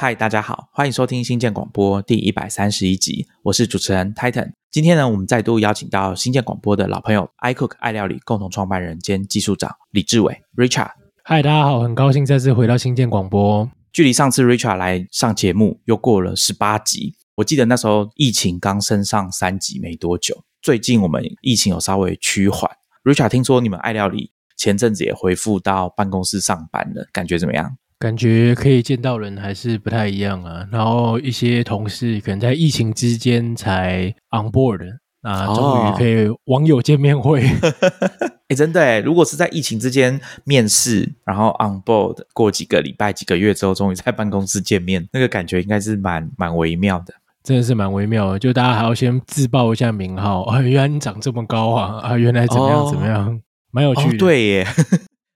嗨，大家好，欢迎收听新建广播第一百三十一集，我是主持人 Titan。今天呢，我们再度邀请到新建广播的老朋友 iCook 爱料理共同创办人兼技术长李志伟 Richard。嗨，大家好，很高兴再次回到新建广播。距离上次 Richard 来上节目又过了十八集，我记得那时候疫情刚升上三级没多久，最近我们疫情有稍微趋缓。Richard 听说你们爱料理前阵子也恢复到办公室上班了，感觉怎么样？感觉可以见到人还是不太一样啊。然后一些同事可能在疫情之间才 on board，那终于可以网友见面会。哎，真的，如果是在疫情之间面试，然后 on board 过几个礼拜、几个月之后，终于在办公室见面，那个感觉应该是蛮蛮微妙的。真的是蛮微妙的，就大家还要先自报一下名号啊，原来你长这么高啊啊，原来怎么样怎么样，蛮有趣的。对耶。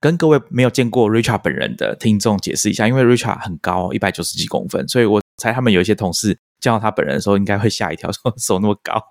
跟各位没有见过 Richard 本人的听众解释一下，因为 Richard 很高，一百九十几公分，所以我猜他们有一些同事见到他本人的时候，应该会吓一跳，说手那么高。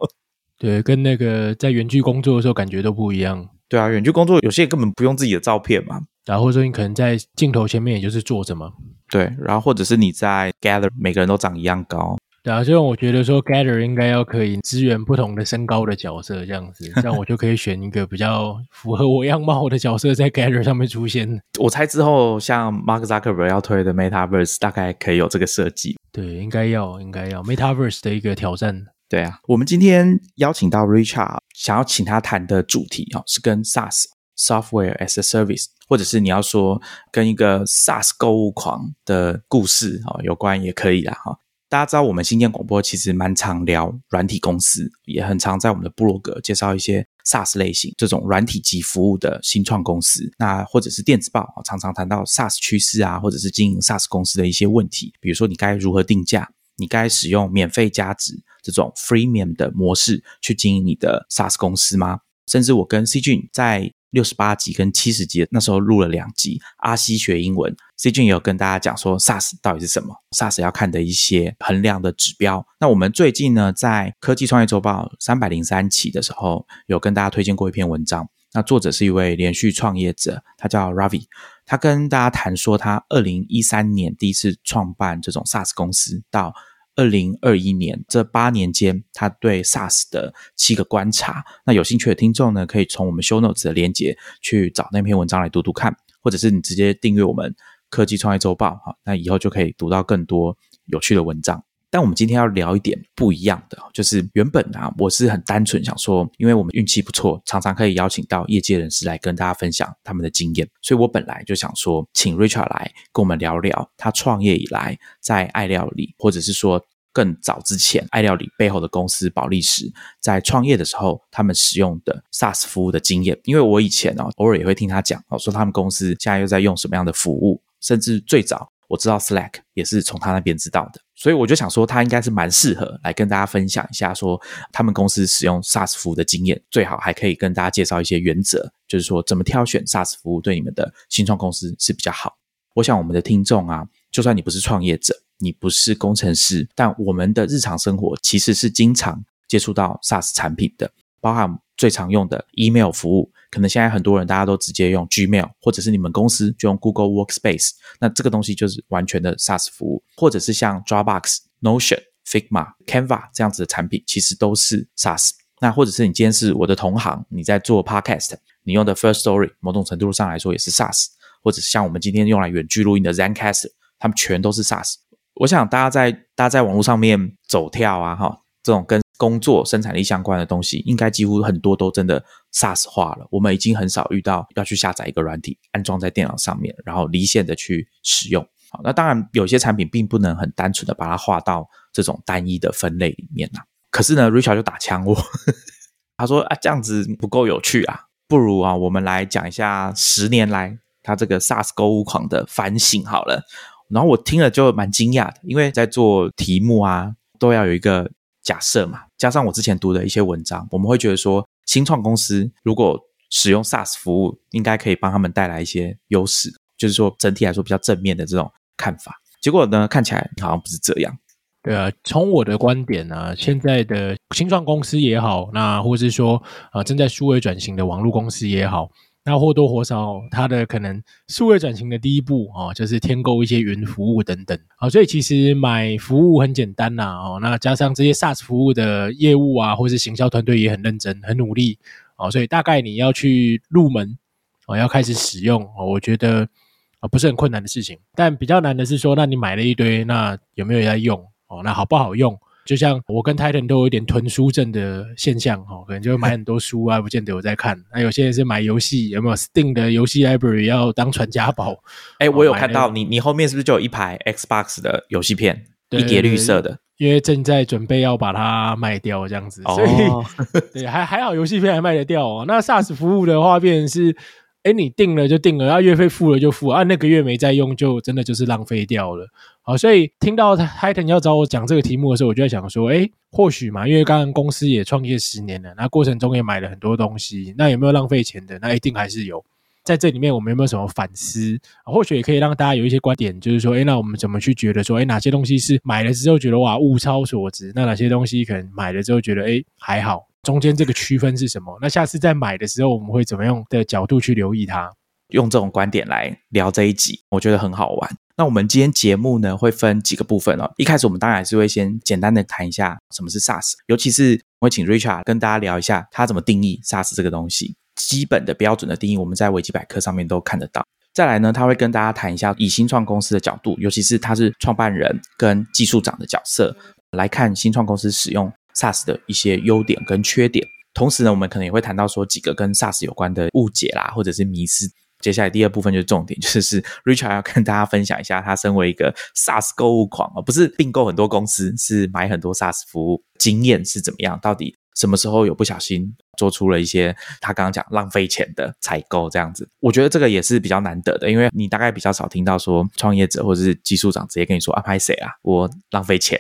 对，跟那个在园区工作的时候感觉都不一样。对啊，园区工作有些根本不用自己的照片嘛，然后或者说你可能在镜头前面也就是坐着嘛。对，然后或者是你在 Gather，每个人都长一样高。对啊，所以我觉得说 Gather 应该要可以支援不同的身高的角色，这样子，这样我就可以选一个比较符合我样貌的角色在 Gather 上面出现。我猜之后像 Mark Zuckerberg 要推的 MetaVerse 大概可以有这个设计。对，应该要，应该要 MetaVerse 的一个挑战。对啊，我们今天邀请到 Richard，想要请他谈的主题哦，是跟 SaaS Software as a Service，或者是你要说跟一个 SaaS 购物狂的故事哦有关也可以啦哈。大家知道，我们新建广播其实蛮常聊软体公司，也很常在我们的部落格介绍一些 SaaS 类型这种软体及服务的新创公司。那或者是电子报常常谈到 SaaS 趋势啊，或者是经营 SaaS 公司的一些问题，比如说你该如何定价，你该使用免费加值这种 Freemium 的模式去经营你的 SaaS 公司吗？甚至我跟 C 君在。六十八集跟七十集，那时候录了两集。阿西学英文，C 君也有跟大家讲说，SaaS 到底是什么？SaaS 要看的一些衡量的指标。那我们最近呢，在科技创业周报三百零三期的时候，有跟大家推荐过一篇文章。那作者是一位连续创业者，他叫 Ravi，他跟大家谈说，他二零一三年第一次创办这种 SaaS 公司到。二零二一年这八年间，他对 SaaS 的七个观察。那有兴趣的听众呢，可以从我们 Show Notes 的链接去找那篇文章来读读看，或者是你直接订阅我们科技创业周报哈，那以后就可以读到更多有趣的文章。但我们今天要聊一点不一样的，就是原本啊，我是很单纯想说，因为我们运气不错，常常可以邀请到业界人士来跟大家分享他们的经验，所以我本来就想说，请 Richard 来跟我们聊聊他创业以来在爱料理，或者是说更早之前爱料理背后的公司保利时，在创业的时候他们使用的 SaaS 服务的经验。因为我以前哦，偶尔也会听他讲哦，说他们公司现在又在用什么样的服务，甚至最早。我知道 Slack 也是从他那边知道的，所以我就想说，他应该是蛮适合来跟大家分享一下，说他们公司使用 SaaS 服务的经验，最好还可以跟大家介绍一些原则，就是说怎么挑选 SaaS 服务对你们的新创公司是比较好。我想我们的听众啊，就算你不是创业者，你不是工程师，但我们的日常生活其实是经常接触到 SaaS 产品的，包含最常用的 email 服务。可能现在很多人大家都直接用 Gmail，或者是你们公司就用 Google Workspace，那这个东西就是完全的 SaaS 服务，或者是像 Dropbox、Notion、Figma、Canva 这样子的产品，其实都是 SaaS。那或者是你今天是我的同行，你在做 Podcast，你用的 First Story，某种程度上来说也是 SaaS，或者是像我们今天用来远距录音的 ZenCast，他们全都是 SaaS。我想大家在大家在网络上面走跳啊，哈，这种跟工作生产力相关的东西，应该几乎很多都真的 SaaS 化了。我们已经很少遇到要去下载一个软体，安装在电脑上面，然后离线的去使用。好，那当然有些产品并不能很单纯的把它划到这种单一的分类里面呐。可是呢，Richard 就打枪我，他说啊，这样子不够有趣啊，不如啊，我们来讲一下十年来他这个 SaaS 购物狂的反省好了。然后我听了就蛮惊讶的，因为在做题目啊，都要有一个。假设嘛，加上我之前读的一些文章，我们会觉得说，新创公司如果使用 SaaS 服务，应该可以帮他们带来一些优势，就是说整体来说比较正面的这种看法。结果呢，看起来好像不是这样。对啊，从我的观点呢，现在的新创公司也好，那或是说啊正在数位转型的网络公司也好，那或多或少，它的可能数位转型的第一步哦，就是添购一些云服务等等。好，所以其实买服务很简单呐哦，那加上这些 SaaS 服务的业务啊，或是行销团队也很认真、很努力哦，所以大概你要去入门哦，要开始使用哦，我觉得啊不是很困难的事情。但比较难的是说，那你买了一堆，那有没有在用哦？那好不好用？就像我跟 Titan 都有一点囤书症的现象哈，可能就买 很多书啊，不见得有在看。那有些人是买游戏，有没有 Steam 的游戏 library 要当传家宝？哎，我有看到你，你后面是不是就有一排 Xbox 的游戏片，一叠绿色的？因为正在准备要把它卖掉这样子，所以 对还还好，游戏片还卖得掉哦。那 SaaS 服务的话，变成是。哎，你定了就定了，然后月费付了就付啊，那个月没再用就真的就是浪费掉了。好，所以听到 Titan 要找我讲这个题目的时候，我就在想说，哎，或许嘛，因为刚刚公司也创业十年了，那过程中也买了很多东西，那有没有浪费钱的？那一定还是有。在这里面，我们有没有什么反思？或许也可以让大家有一些观点，就是说，哎，那我们怎么去觉得说，哎，哪些东西是买了之后觉得哇物超所值？那哪些东西可能买了之后觉得，哎，还好。中间这个区分是什么？那下次在买的时候，我们会怎么样的角度去留意它？用这种观点来聊这一集，我觉得很好玩。那我们今天节目呢，会分几个部分哦。一开始我们当然还是会先简单的谈一下什么是 SaaS，尤其是我会请 Richard 跟大家聊一下他怎么定义 SaaS 这个东西。基本的标准的定义，我们在维基百科上面都看得到。再来呢，他会跟大家谈一下以新创公司的角度，尤其是他是创办人跟技术长的角色来看新创公司使用。SaaS 的一些优点跟缺点，同时呢，我们可能也会谈到说几个跟 SaaS 有关的误解啦，或者是迷思。接下来第二部分就是重点，就是 Richard 要跟大家分享一下，他身为一个 SaaS 购物狂啊，不是并购很多公司，是买很多 SaaS 服务，经验是怎么样？到底什么时候有不小心做出了一些他刚刚讲浪费钱的采购这样子？我觉得这个也是比较难得的，因为你大概比较少听到说创业者或者是技术长直接跟你说啊，拍谁啊，我浪费钱。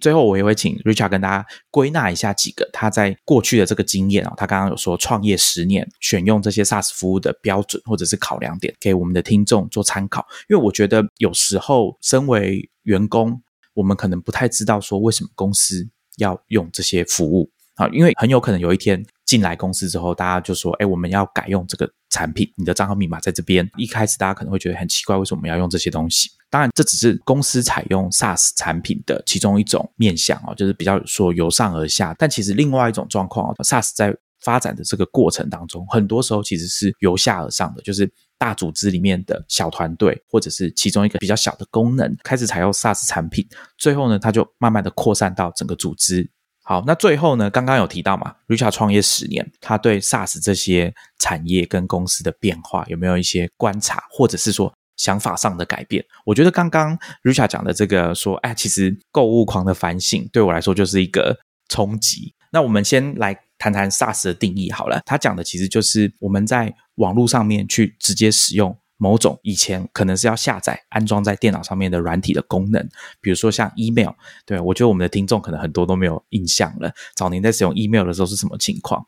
最后，我也会请 Richard 跟大家归纳一下几个他在过去的这个经验啊。他刚刚有说创业十年，选用这些 SaaS 服务的标准或者是考量点，给我们的听众做参考。因为我觉得有时候身为员工，我们可能不太知道说为什么公司要用这些服务啊，因为很有可能有一天。进来公司之后，大家就说：“哎，我们要改用这个产品，你的账号密码在这边。”一开始大家可能会觉得很奇怪，为什么要用这些东西？当然，这只是公司采用 SaaS 产品的其中一种面向哦，就是比较说由上而下。但其实另外一种状况，SaaS 在发展的这个过程当中，很多时候其实是由下而上的，就是大组织里面的小团队，或者是其中一个比较小的功能开始采用 SaaS 产品，最后呢，它就慢慢的扩散到整个组织。好，那最后呢？刚刚有提到嘛，Richard 创业十年，他对 SaaS 这些产业跟公司的变化有没有一些观察，或者是说想法上的改变？我觉得刚刚 Richa 讲的这个说，哎，其实购物狂的反省对我来说就是一个冲击。那我们先来谈谈 SaaS 的定义好了，他讲的其实就是我们在网络上面去直接使用。某种以前可能是要下载安装在电脑上面的软体的功能，比如说像 email，对我觉得我们的听众可能很多都没有印象了。早年在使用 email 的时候是什么情况？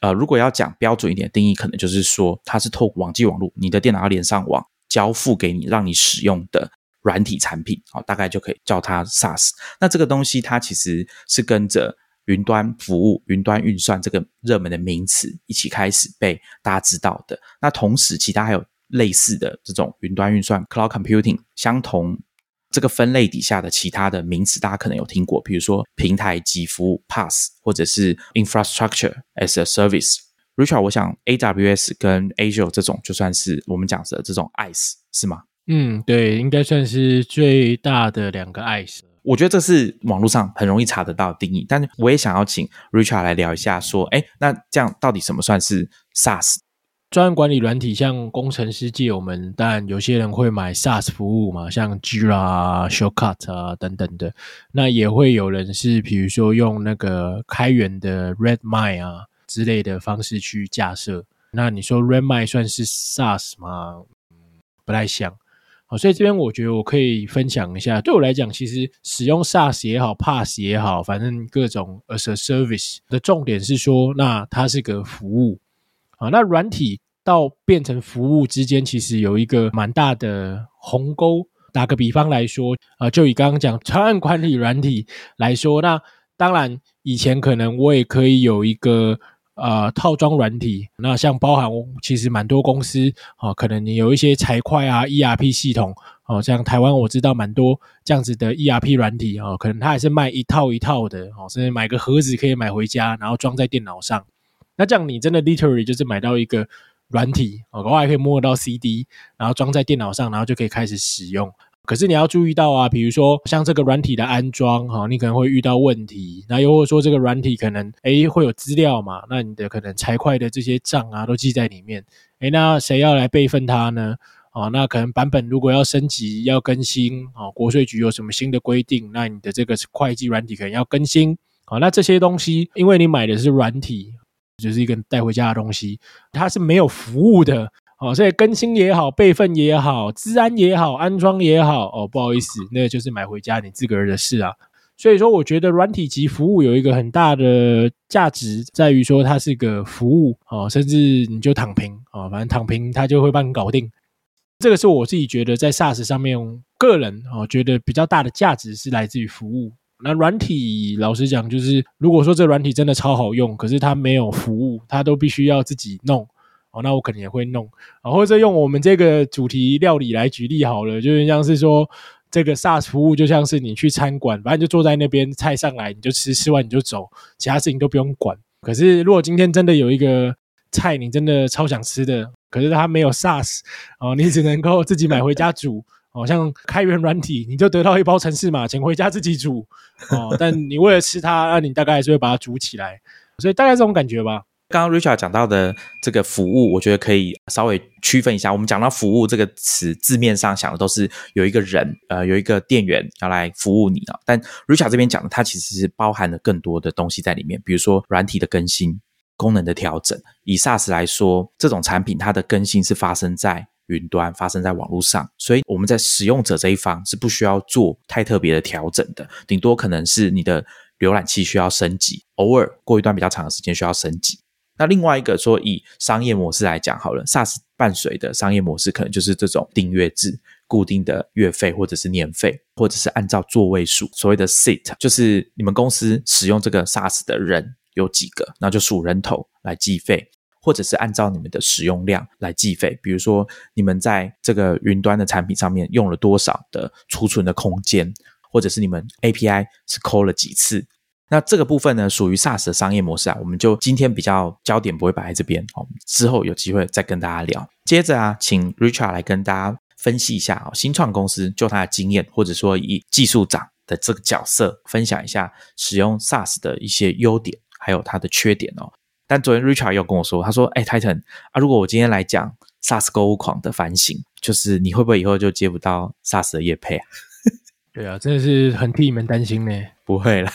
呃，如果要讲标准一点定义，可能就是说它是透过网际网络，你的电脑要连上网，交付给你让你使用的软体产品，啊，大概就可以叫它 SaaS。那这个东西它其实是跟着云端服务、云端运算这个热门的名词一起开始被大家知道的。那同时，其他还有。类似的这种云端运算 （cloud computing） 相同这个分类底下的其他的名词，大家可能有听过，比如说平台及服务 （PaaS） 或者是 infrastructure as a service。Richard，我想 AWS 跟 Azure 这种就算是我们讲的这种 ICE 是吗？嗯，对，应该算是最大的两个 ICE。我觉得这是网络上很容易查得到定义，但是我也想要请 Richard 来聊一下，说，哎，那这样到底什么算是 SaaS？专案管理软体，像工程师界，我们当然有些人会买 SaaS 服务嘛，像 Jira、Shortcut 啊等等的。那也会有人是，比如说用那个开源的 Redmine 啊之类的方式去架设。那你说 r e m i 算是 SaaS 吗？不太像。好，所以这边我觉得我可以分享一下。对我来讲，其实使用 SaaS 也好，PaaS 也好，反正各种 as a service 的重点是说，那它是个服务。啊，那软体到变成服务之间，其实有一个蛮大的鸿沟。打个比方来说，啊，就以刚刚讲专案管理软体来说，那当然以前可能我也可以有一个呃套装软体。那像包含其实蛮多公司啊，可能你有一些财会啊 ERP 系统哦，像台湾我知道蛮多这样子的 ERP 软体哦，可能它还是卖一套一套的哦，甚至买个盒子可以买回家，然后装在电脑上。那这样你真的 literally 就是买到一个软体哦，偶尔可以摸到 CD，然后装在电脑上，然后就可以开始使用。可是你要注意到啊，比如说像这个软体的安装哈，你可能会遇到问题。那又或者说这个软体可能诶会有资料嘛，那你的可能财会的这些账啊都记在里面。诶，那谁要来备份它呢？哦，那可能版本如果要升级要更新哦，国税局有什么新的规定，那你的这个会计软体可能要更新。好，那这些东西因为你买的是软体。就是一个带回家的东西，它是没有服务的哦，所以更新也好，备份也好，治安也好，安装也好哦，不好意思，那就是买回家你自个儿的事啊。所以说，我觉得软体及服务有一个很大的价值，在于说它是个服务哦，甚至你就躺平哦，反正躺平它就会帮你搞定。这个是我自己觉得在 SaaS 上面，个人哦觉得比较大的价值是来自于服务。那软体老实讲，就是如果说这软体真的超好用，可是它没有服务，它都必须要自己弄哦。那我可能也会弄啊，或者用我们这个主题料理来举例好了，就是像是说这个 SaaS 服务，就像是你去餐馆，反正就坐在那边，菜上来你就吃，吃完你就走，其他事情都不用管。可是如果今天真的有一个菜，你真的超想吃的，可是它没有 SaaS 哦，你只能够自己买回家煮。哦，像开源软体，你就得到一包城市码，请回家自己煮哦。但你为了吃它，那你大概还是会把它煮起来，所以大概这种感觉吧。刚刚 Richard 讲到的这个服务，我觉得可以稍微区分一下。我们讲到服务这个词，字面上想的都是有一个人，呃，有一个店员要来服务你啊。但 Richard 这边讲的，它其实是包含了更多的东西在里面，比如说软体的更新、功能的调整。以 SaaS 来说，这种产品它的更新是发生在。云端发生在网络上，所以我们在使用者这一方是不需要做太特别的调整的，顶多可能是你的浏览器需要升级，偶尔过一段比较长的时间需要升级。那另外一个说以商业模式来讲好了，SaaS 伴随的商业模式可能就是这种订阅制、固定的月费或者是年费，或者是按照座位数，所谓的 seat，就是你们公司使用这个 SaaS 的人有几个，那就数人头来计费。或者是按照你们的使用量来计费，比如说你们在这个云端的产品上面用了多少的储存的空间，或者是你们 API 是抠了几次，那这个部分呢属于 SaaS 的商业模式啊，我们就今天比较焦点不会摆在这边哦，之后有机会再跟大家聊。接着啊，请 Richard 来跟大家分析一下啊，新创公司就他的经验，或者说以技术长的这个角色分享一下使用 SaaS 的一些优点，还有它的缺点哦。但昨天 Richard 又跟我说，他说：“哎，Titan 啊，如果我今天来讲 SaaS 购物狂的反省，就是你会不会以后就接不到 SaaS 的业配啊？” 对啊，真的是很替你们担心呢。不会啦。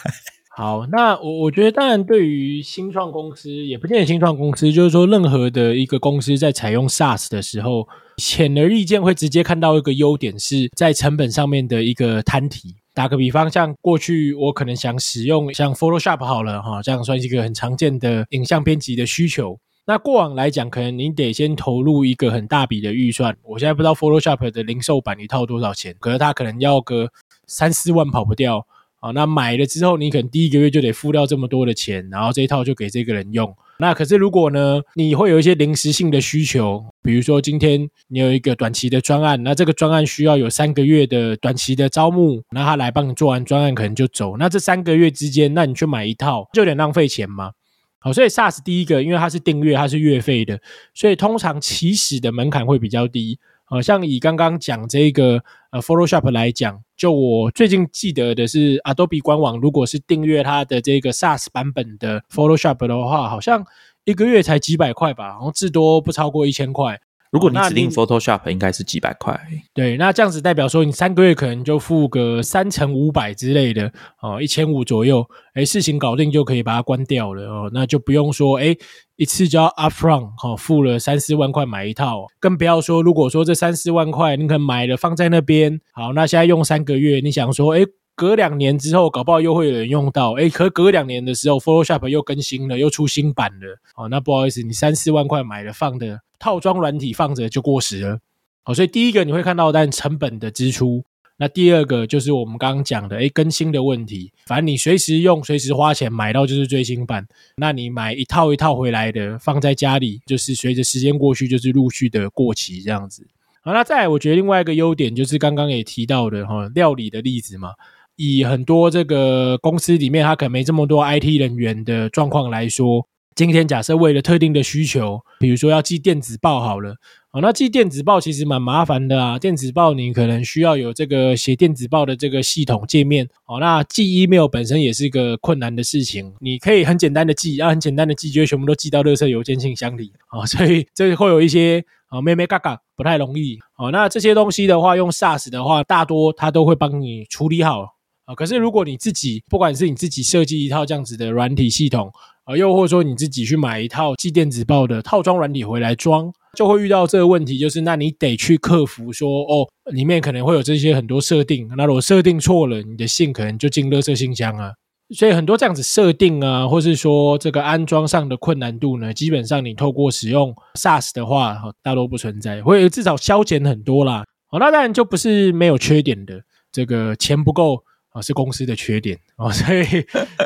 好，那我我觉得，当然对于新创公司，也不见得新创公司，就是说任何的一个公司在采用 SaaS 的时候，显而易见会直接看到一个优点，是在成本上面的一个摊提。打个比方，像过去我可能想使用像 Photoshop 好了哈，这样算是一个很常见的影像编辑的需求。那过往来讲，可能你得先投入一个很大笔的预算。我现在不知道 Photoshop 的零售版一套多少钱，可是它可能要个三四万跑不掉啊。那买了之后，你可能第一个月就得付掉这么多的钱，然后这一套就给这个人用。那可是如果呢，你会有一些临时性的需求，比如说今天你有一个短期的专案，那这个专案需要有三个月的短期的招募，那他来帮你做完专案可能就走，那这三个月之间，那你去买一套就有点浪费钱嘛。好，所以 SaaS 第一个，因为它是订阅，它是月费的，所以通常起始的门槛会比较低。好像以刚刚讲这个呃 Photoshop 来讲，就我最近记得的是，Adobe 官网如果是订阅它的这个 SaaS 版本的 Photoshop 的话，好像一个月才几百块吧，然后至多不超过一千块。如果你指定 Photoshop，应该是几百块。对，那这样子代表说，你三个月可能就付个三乘五百之类的哦，一千五左右，哎，事情搞定就可以把它关掉了哦，那就不用说哎，一次就要 upfront 哈，付了三四万块买一套，更不要说如果说这三四万块你可能买了放在那边，好，那现在用三个月，你想说哎。隔两年之后，搞不好又会有人用到。哎，可隔两年的时候，Photoshop 又更新了，又出新版了。哦，那不好意思，你三四万块买了放的套装软体放着就过时了。好，所以第一个你会看到，但成本的支出那第二个就是我们刚刚讲的，哎，更新的问题。反正你随时用，随时花钱买到就是最新版。那你买一套一套回来的，放在家里，就是随着时间过去，就是陆续的过期这样子。好，那再来，我觉得另外一个优点就是刚刚也提到的哈，料理的例子嘛。以很多这个公司里面，他可能没这么多 IT 人员的状况来说，今天假设为了特定的需求，比如说要寄电子报好了。哦那寄电子报其实蛮麻烦的啊，电子报你可能需要有这个写电子报的这个系统界面哦。那寄 email 本身也是一个困难的事情，你可以很简单的寄，要很简单的寄，就全部都寄到垃圾邮件信箱里啊。所以这会有一些啊，咩咩嘎嘎不太容易哦。那这些东西的话，用 SaaS 的话，大多它都会帮你处理好啊。可是如果你自己，不管是你自己设计一套这样子的软体系统啊，又或者说你自己去买一套寄电子报的套装软体回来装。就会遇到这个问题，就是那你得去克服说，哦，里面可能会有这些很多设定，那如果设定错了，你的信可能就进垃圾信箱啊。所以很多这样子设定啊，或是说这个安装上的困难度呢，基本上你透过使用 SaaS 的话，大多不存在，会至少消减很多啦。哦，那当然就不是没有缺点的，这个钱不够啊，是公司的缺点哦，所以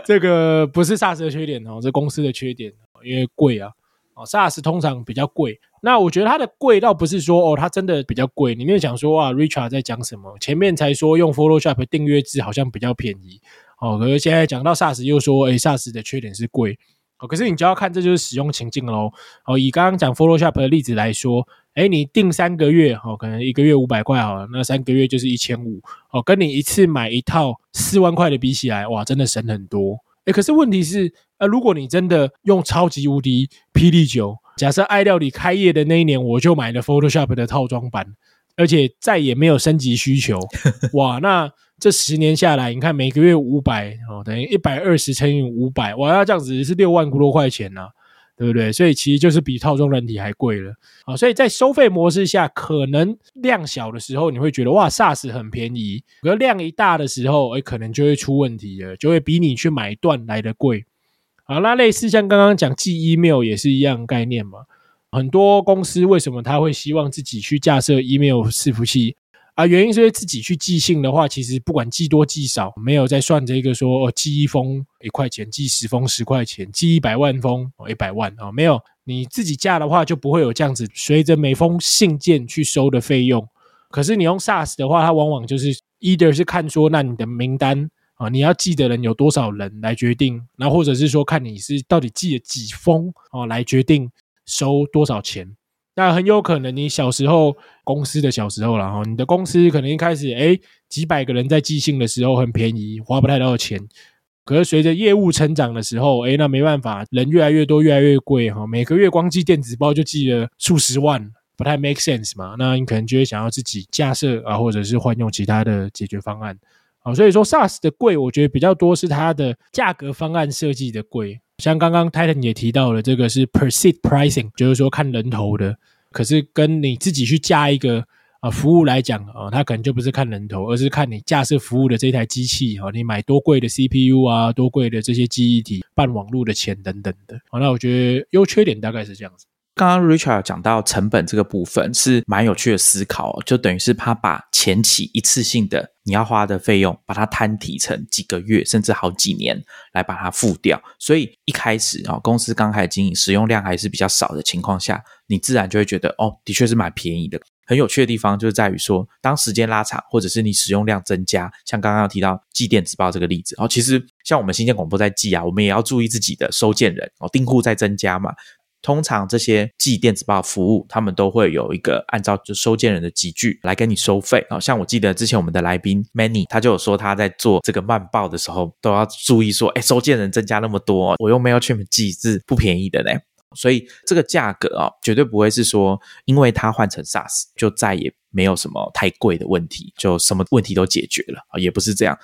这个不是 SaaS 的缺点哦，是公司的缺点，因为贵啊。哦，SaaS 通常比较贵。那我觉得它的贵倒不是说哦，它真的比较贵。你没有想说啊，Richard 在讲什么？前面才说用 Photoshop 订阅制好像比较便宜哦，可是现在讲到 SaaS 又说，哎，SaaS 的缺点是贵哦。可是你就要看这就是使用情境喽。哦，以刚刚讲 Photoshop 的例子来说，哎，你定三个月哦，可能一个月五百块好了，那三个月就是一千五哦，跟你一次买一套四万块的比起来，哇，真的省很多。哎，可是问题是，呃，如果你真的用超级无敌霹雳九，假设爱料理开业的那一年，我就买了 Photoshop 的套装版，而且再也没有升级需求，哇，那这十年下来，你看每个月五百哦，等于一百二十乘以五百，哇，要这样子是六万多块钱呢。对不对？所以其实就是比套装软体还贵了啊！所以在收费模式下，可能量小的时候你会觉得哇，SaaS 很便宜；可量一大的时候，哎，可能就会出问题了，就会比你去买断来的贵。好，那类似像刚刚讲寄 email 也是一样概念嘛。很多公司为什么他会希望自己去架设 email 伺服器？啊，原因是因为自己去寄信的话，其实不管寄多寄少，没有在算这个说哦，寄一封一块钱，寄十封十块钱，寄一百万封哦一百万啊，没有你自己架的话，就不会有这样子随着每封信件去收的费用。可是你用 SaaS 的话，它往往就是 either 是看说那你的名单啊，你要寄的人有多少人来决定，然后或者是说看你是到底寄了几封哦来决定收多少钱。那很有可能你小时候公司的小时候了哈，你的公司可能一开始哎几百个人在寄信的时候很便宜，花不太到钱。可是随着业务成长的时候，哎那没办法，人越来越多，越来越贵哈。每个月光寄电子包就寄了数十万，不太 make sense 嘛。那你可能就会想要自己架设啊，或者是换用其他的解决方案啊。所以说 SaaS 的贵，我觉得比较多是它的价格方案设计的贵。像刚刚 Titan 也提到了，这个是 per seat pricing，就是说看人头的。可是跟你自己去加一个啊服务来讲啊，它可能就不是看人头，而是看你架设服务的这台机器啊，你买多贵的 CPU 啊，多贵的这些记忆体、办网络的钱等等的。好，那我觉得优缺点大概是这样子。刚刚 Richard 讲到成本这个部分是蛮有趣的思考，就等于是他把前期一次性的你要花的费用，把它摊提成几个月甚至好几年来把它付掉。所以一开始啊，公司刚开始经营，使用量还是比较少的情况下，你自然就会觉得哦，的确是蛮便宜的。很有趣的地方就是在于说，当时间拉长，或者是你使用量增加，像刚刚提到寄电子报这个例子，哦，其实像我们新建广播在寄啊，我们也要注意自己的收件人哦，订户在增加嘛。通常这些寄电子报服务，他们都会有一个按照就收件人的集聚来跟你收费啊。像我记得之前我们的来宾 Many，他就有说他在做这个慢报的时候，都要注意说，哎，收件人增加那么多，我用 Mailchimp 寄是不便宜的呢。所以这个价格啊，绝对不会是说，因为它换成 SaaS 就再也没有什么太贵的问题，就什么问题都解决了啊，也不是这样。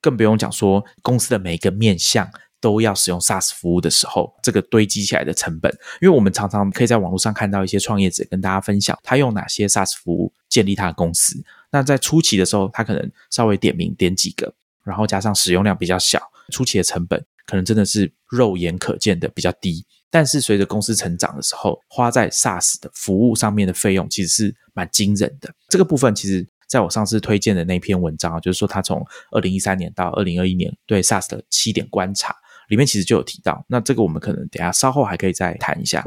更不用讲说公司的每一个面向。都要使用 SaaS 服务的时候，这个堆积起来的成本，因为我们常常可以在网络上看到一些创业者跟大家分享，他用哪些 SaaS 服务建立他的公司。那在初期的时候，他可能稍微点名点几个，然后加上使用量比较小，初期的成本可能真的是肉眼可见的比较低。但是随着公司成长的时候，花在 SaaS 的服务上面的费用其实是蛮惊人的。这个部分其实。在我上次推荐的那篇文章，就是说他从二零一三年到二零二一年对 SaaS 的七点观察，里面其实就有提到。那这个我们可能等下稍后还可以再谈一下。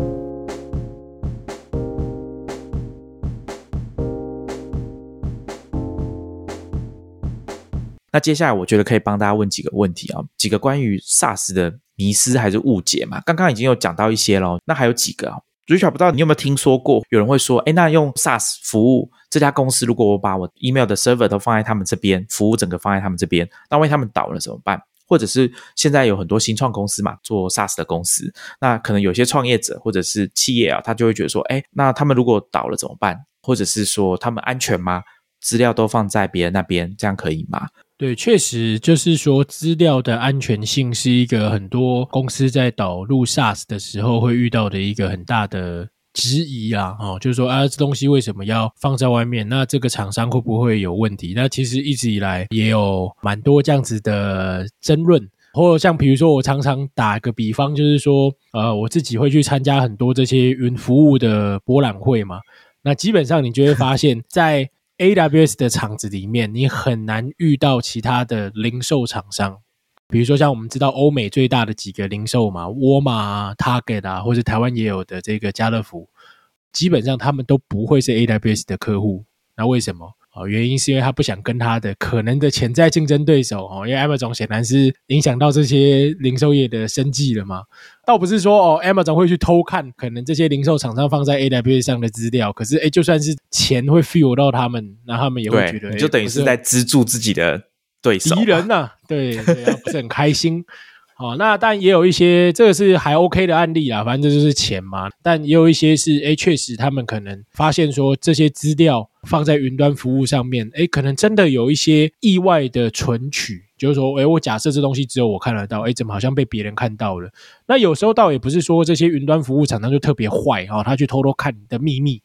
那接下来我觉得可以帮大家问几个问题啊，几个关于 SaaS 的迷思还是误解嘛？刚刚已经有讲到一些了，那还有几个啊？Richard 不知道你有没有听说过，有人会说，哎，那用 SaaS 服务这家公司，如果我把我 email 的 server 都放在他们这边，服务整个放在他们这边，那万一他们倒了怎么办？或者是现在有很多新创公司嘛，做 SaaS 的公司，那可能有些创业者或者是企业啊，他就会觉得说，哎，那他们如果倒了怎么办？或者是说他们安全吗？资料都放在别人那边，这样可以吗？对，确实就是说，资料的安全性是一个很多公司在导入 SaaS 的时候会遇到的一个很大的质疑啊。哦，就是说啊，这东西为什么要放在外面？那这个厂商会不会有问题？那其实一直以来也有蛮多这样子的争论，或者像比如说，我常常打个比方，就是说，呃，我自己会去参加很多这些云服务的博览会嘛。那基本上你就会发现，在 AWS 的厂子里面，你很难遇到其他的零售厂商，比如说像我们知道欧美最大的几个零售嘛，沃尔玛、Target 啊，或者台湾也有的这个家乐福，基本上他们都不会是 AWS 的客户。那为什么？哦，原因是因为他不想跟他的可能的潜在竞争对手哦，因为 Amazon 显然是影响到这些零售业的生计了嘛。倒不是说哦，Amazon 会去偷看可能这些零售厂商放在 AWS 上的资料，可是哎，就算是钱会 fuel 到他们，那他们也会觉得，你就等于是在资助自己的对手敌人呐，对对，不是很开心。好，那但也有一些，这个是还 OK 的案例啦，反正这就是钱嘛。但也有一些是，哎，确实他们可能发现说这些资料放在云端服务上面，哎，可能真的有一些意外的存取，就是说，哎，我假设这东西只有我看得到，哎，怎么好像被别人看到了？那有时候倒也不是说这些云端服务厂商就特别坏啊，他去偷偷看你的秘密，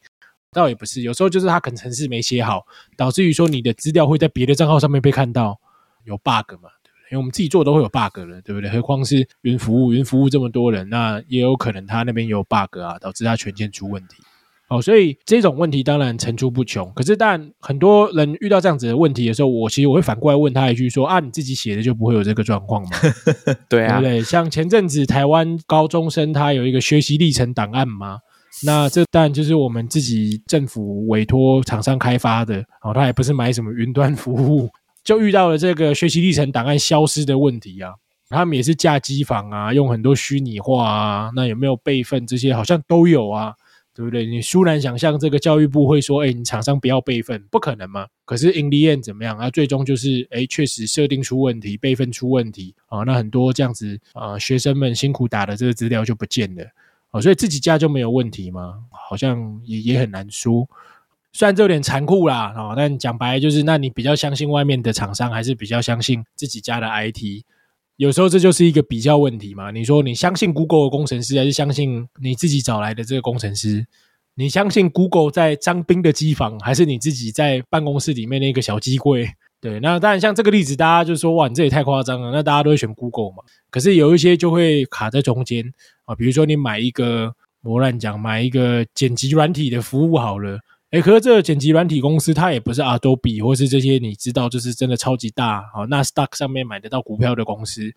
倒也不是，有时候就是他可能程式没写好，导致于说你的资料会在别的账号上面被看到，有 bug 嘛？因为我们自己做都会有 bug 了，对不对？何况是云服务，云服务这么多人，那也有可能他那边有 bug 啊，导致他权限出问题。哦，所以这种问题当然层出不穷。可是，但很多人遇到这样子的问题的时候，我其实我会反过来问他一句：说啊，你自己写的就不会有这个状况吗？对啊，对不对？像前阵子台湾高中生他有一个学习历程档案嘛，那这当然就是我们自己政府委托厂商开发的。哦，他也不是买什么云端服务。就遇到了这个学习历程档案消失的问题啊，他们也是架机房啊，用很多虚拟化啊，那有没有备份这些好像都有啊，对不对？你殊难想象这个教育部会说，哎，你厂商不要备份，不可能嘛？可是 in the end 怎么样啊？最终就是，哎，确实设定出问题，备份出问题啊，那很多这样子啊，学生们辛苦打的这个资料就不见了啊，所以自己家就没有问题吗？好像也也很难说。虽然这有点残酷啦，哦，但讲白就是，那你比较相信外面的厂商，还是比较相信自己家的 IT？有时候这就是一个比较问题嘛。你说你相信 Google 的工程师，还是相信你自己找来的这个工程师？你相信 Google 在张斌的机房，还是你自己在办公室里面那个小机柜？对，那当然像这个例子，大家就说哇，你这也太夸张了。那大家都会选 Google 嘛？可是有一些就会卡在中间啊，比如说你买一个，我乱讲，买一个剪辑软体的服务好了。哎，可是这剪辑软体公司，它也不是 Adobe 或是这些你知道，就是真的超级大啊，纳斯达克上面买得到股票的公司，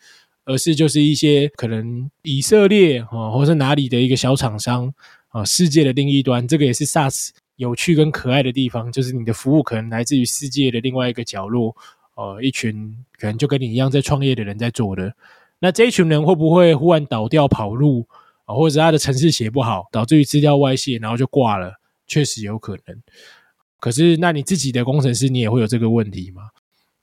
而是就是一些可能以色列啊，或是哪里的一个小厂商啊，世界的另一端，这个也是 SaaS 有趣跟可爱的地方，就是你的服务可能来自于世界的另外一个角落，呃，一群可能就跟你一样在创业的人在做的，那这一群人会不会忽然倒掉跑路啊，或者他的程式写不好，导致于资料外泄，然后就挂了？确实有可能，可是那你自己的工程师，你也会有这个问题吗？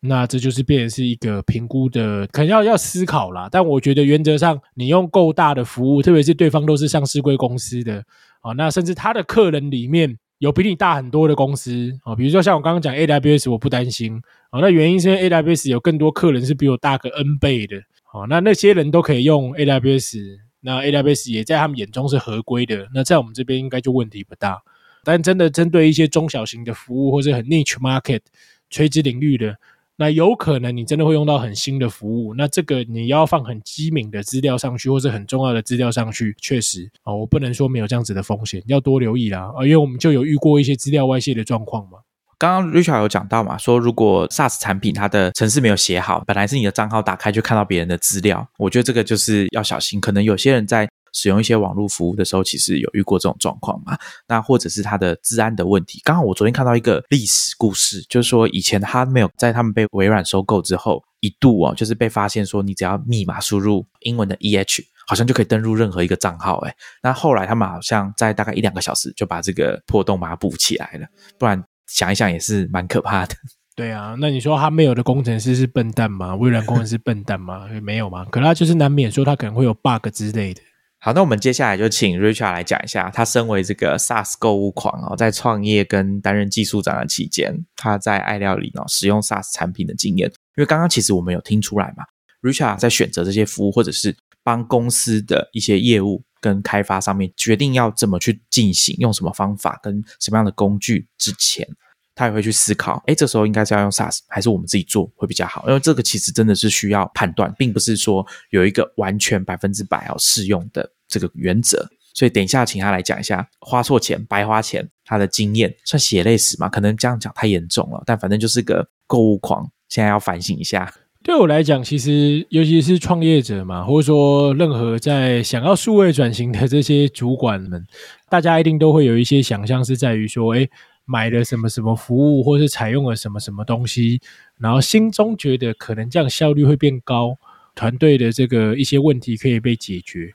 那这就是变成是一个评估的，可能要要思考啦。但我觉得原则上，你用够大的服务，特别是对方都是上市贵公司的啊，那甚至他的客人里面有比你大很多的公司啊，比如说像我刚刚讲 AWS，我不担心啊。那原因是因为 AWS 有更多客人是比我大个 N 倍的啊，那那些人都可以用 AWS，那 AWS 也在他们眼中是合规的，那在我们这边应该就问题不大。但真的针对一些中小型的服务，或者很 niche market 垂直领域的，那有可能你真的会用到很新的服务。那这个你要放很机敏的资料上去，或者很重要的资料上去，确实啊，我不能说没有这样子的风险，要多留意啦啊，因为我们就有遇过一些资料外泄的状况嘛。刚刚 Richard 有讲到嘛，说如果 SaaS 产品它的程式没有写好，本来是你的账号打开就看到别人的资料，我觉得这个就是要小心。可能有些人在使用一些网络服务的时候，其实有遇过这种状况嘛。那或者是它的治安的问题。刚好我昨天看到一个历史故事，就是说以前 Hotmail 在他们被微软收购之后，一度哦，就是被发现说你只要密码输入英文的 EH。好像就可以登录任何一个账号，哎，那后来他们好像在大概一两个小时就把这个破洞把它补起来了，不然想一想也是蛮可怕的。对啊，那你说他没有的工程师是笨蛋吗？微软工程师笨蛋吗？没有吗？可他就是难免说他可能会有 bug 之类的。好，那我们接下来就请 Richard 来讲一下，他身为这个 SaaS 购物狂哦，在创业跟担任技术长的期间，他在爱料理哦使用 SaaS 产品的经验。因为刚刚其实我们有听出来嘛，Richard 在选择这些服务或者是。帮公司的一些业务跟开发上面决定要怎么去进行，用什么方法跟什么样的工具之前，他也会去思考，哎，这时候应该是要用 SaaS 还是我们自己做会比较好？因为这个其实真的是需要判断，并不是说有一个完全百分之百要适用的这个原则。所以等一下请他来讲一下花错钱白花钱他的经验，算血泪史嘛？可能这样讲太严重了，但反正就是个购物狂，现在要反省一下。对我来讲，其实尤其是创业者嘛，或者说任何在想要数位转型的这些主管们，大家一定都会有一些想象，是在于说，哎，买了什么什么服务，或是采用了什么什么东西，然后心中觉得可能这样效率会变高，团队的这个一些问题可以被解决，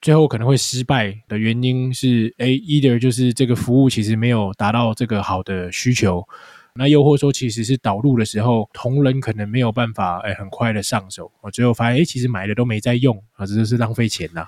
最后可能会失败的原因是，哎，either 就是这个服务其实没有达到这个好的需求。那又或说，其实是导入的时候，同仁可能没有办法，哎，很快的上手，我最后发现，哎，其实买的都没在用，啊，这就是浪费钱呐。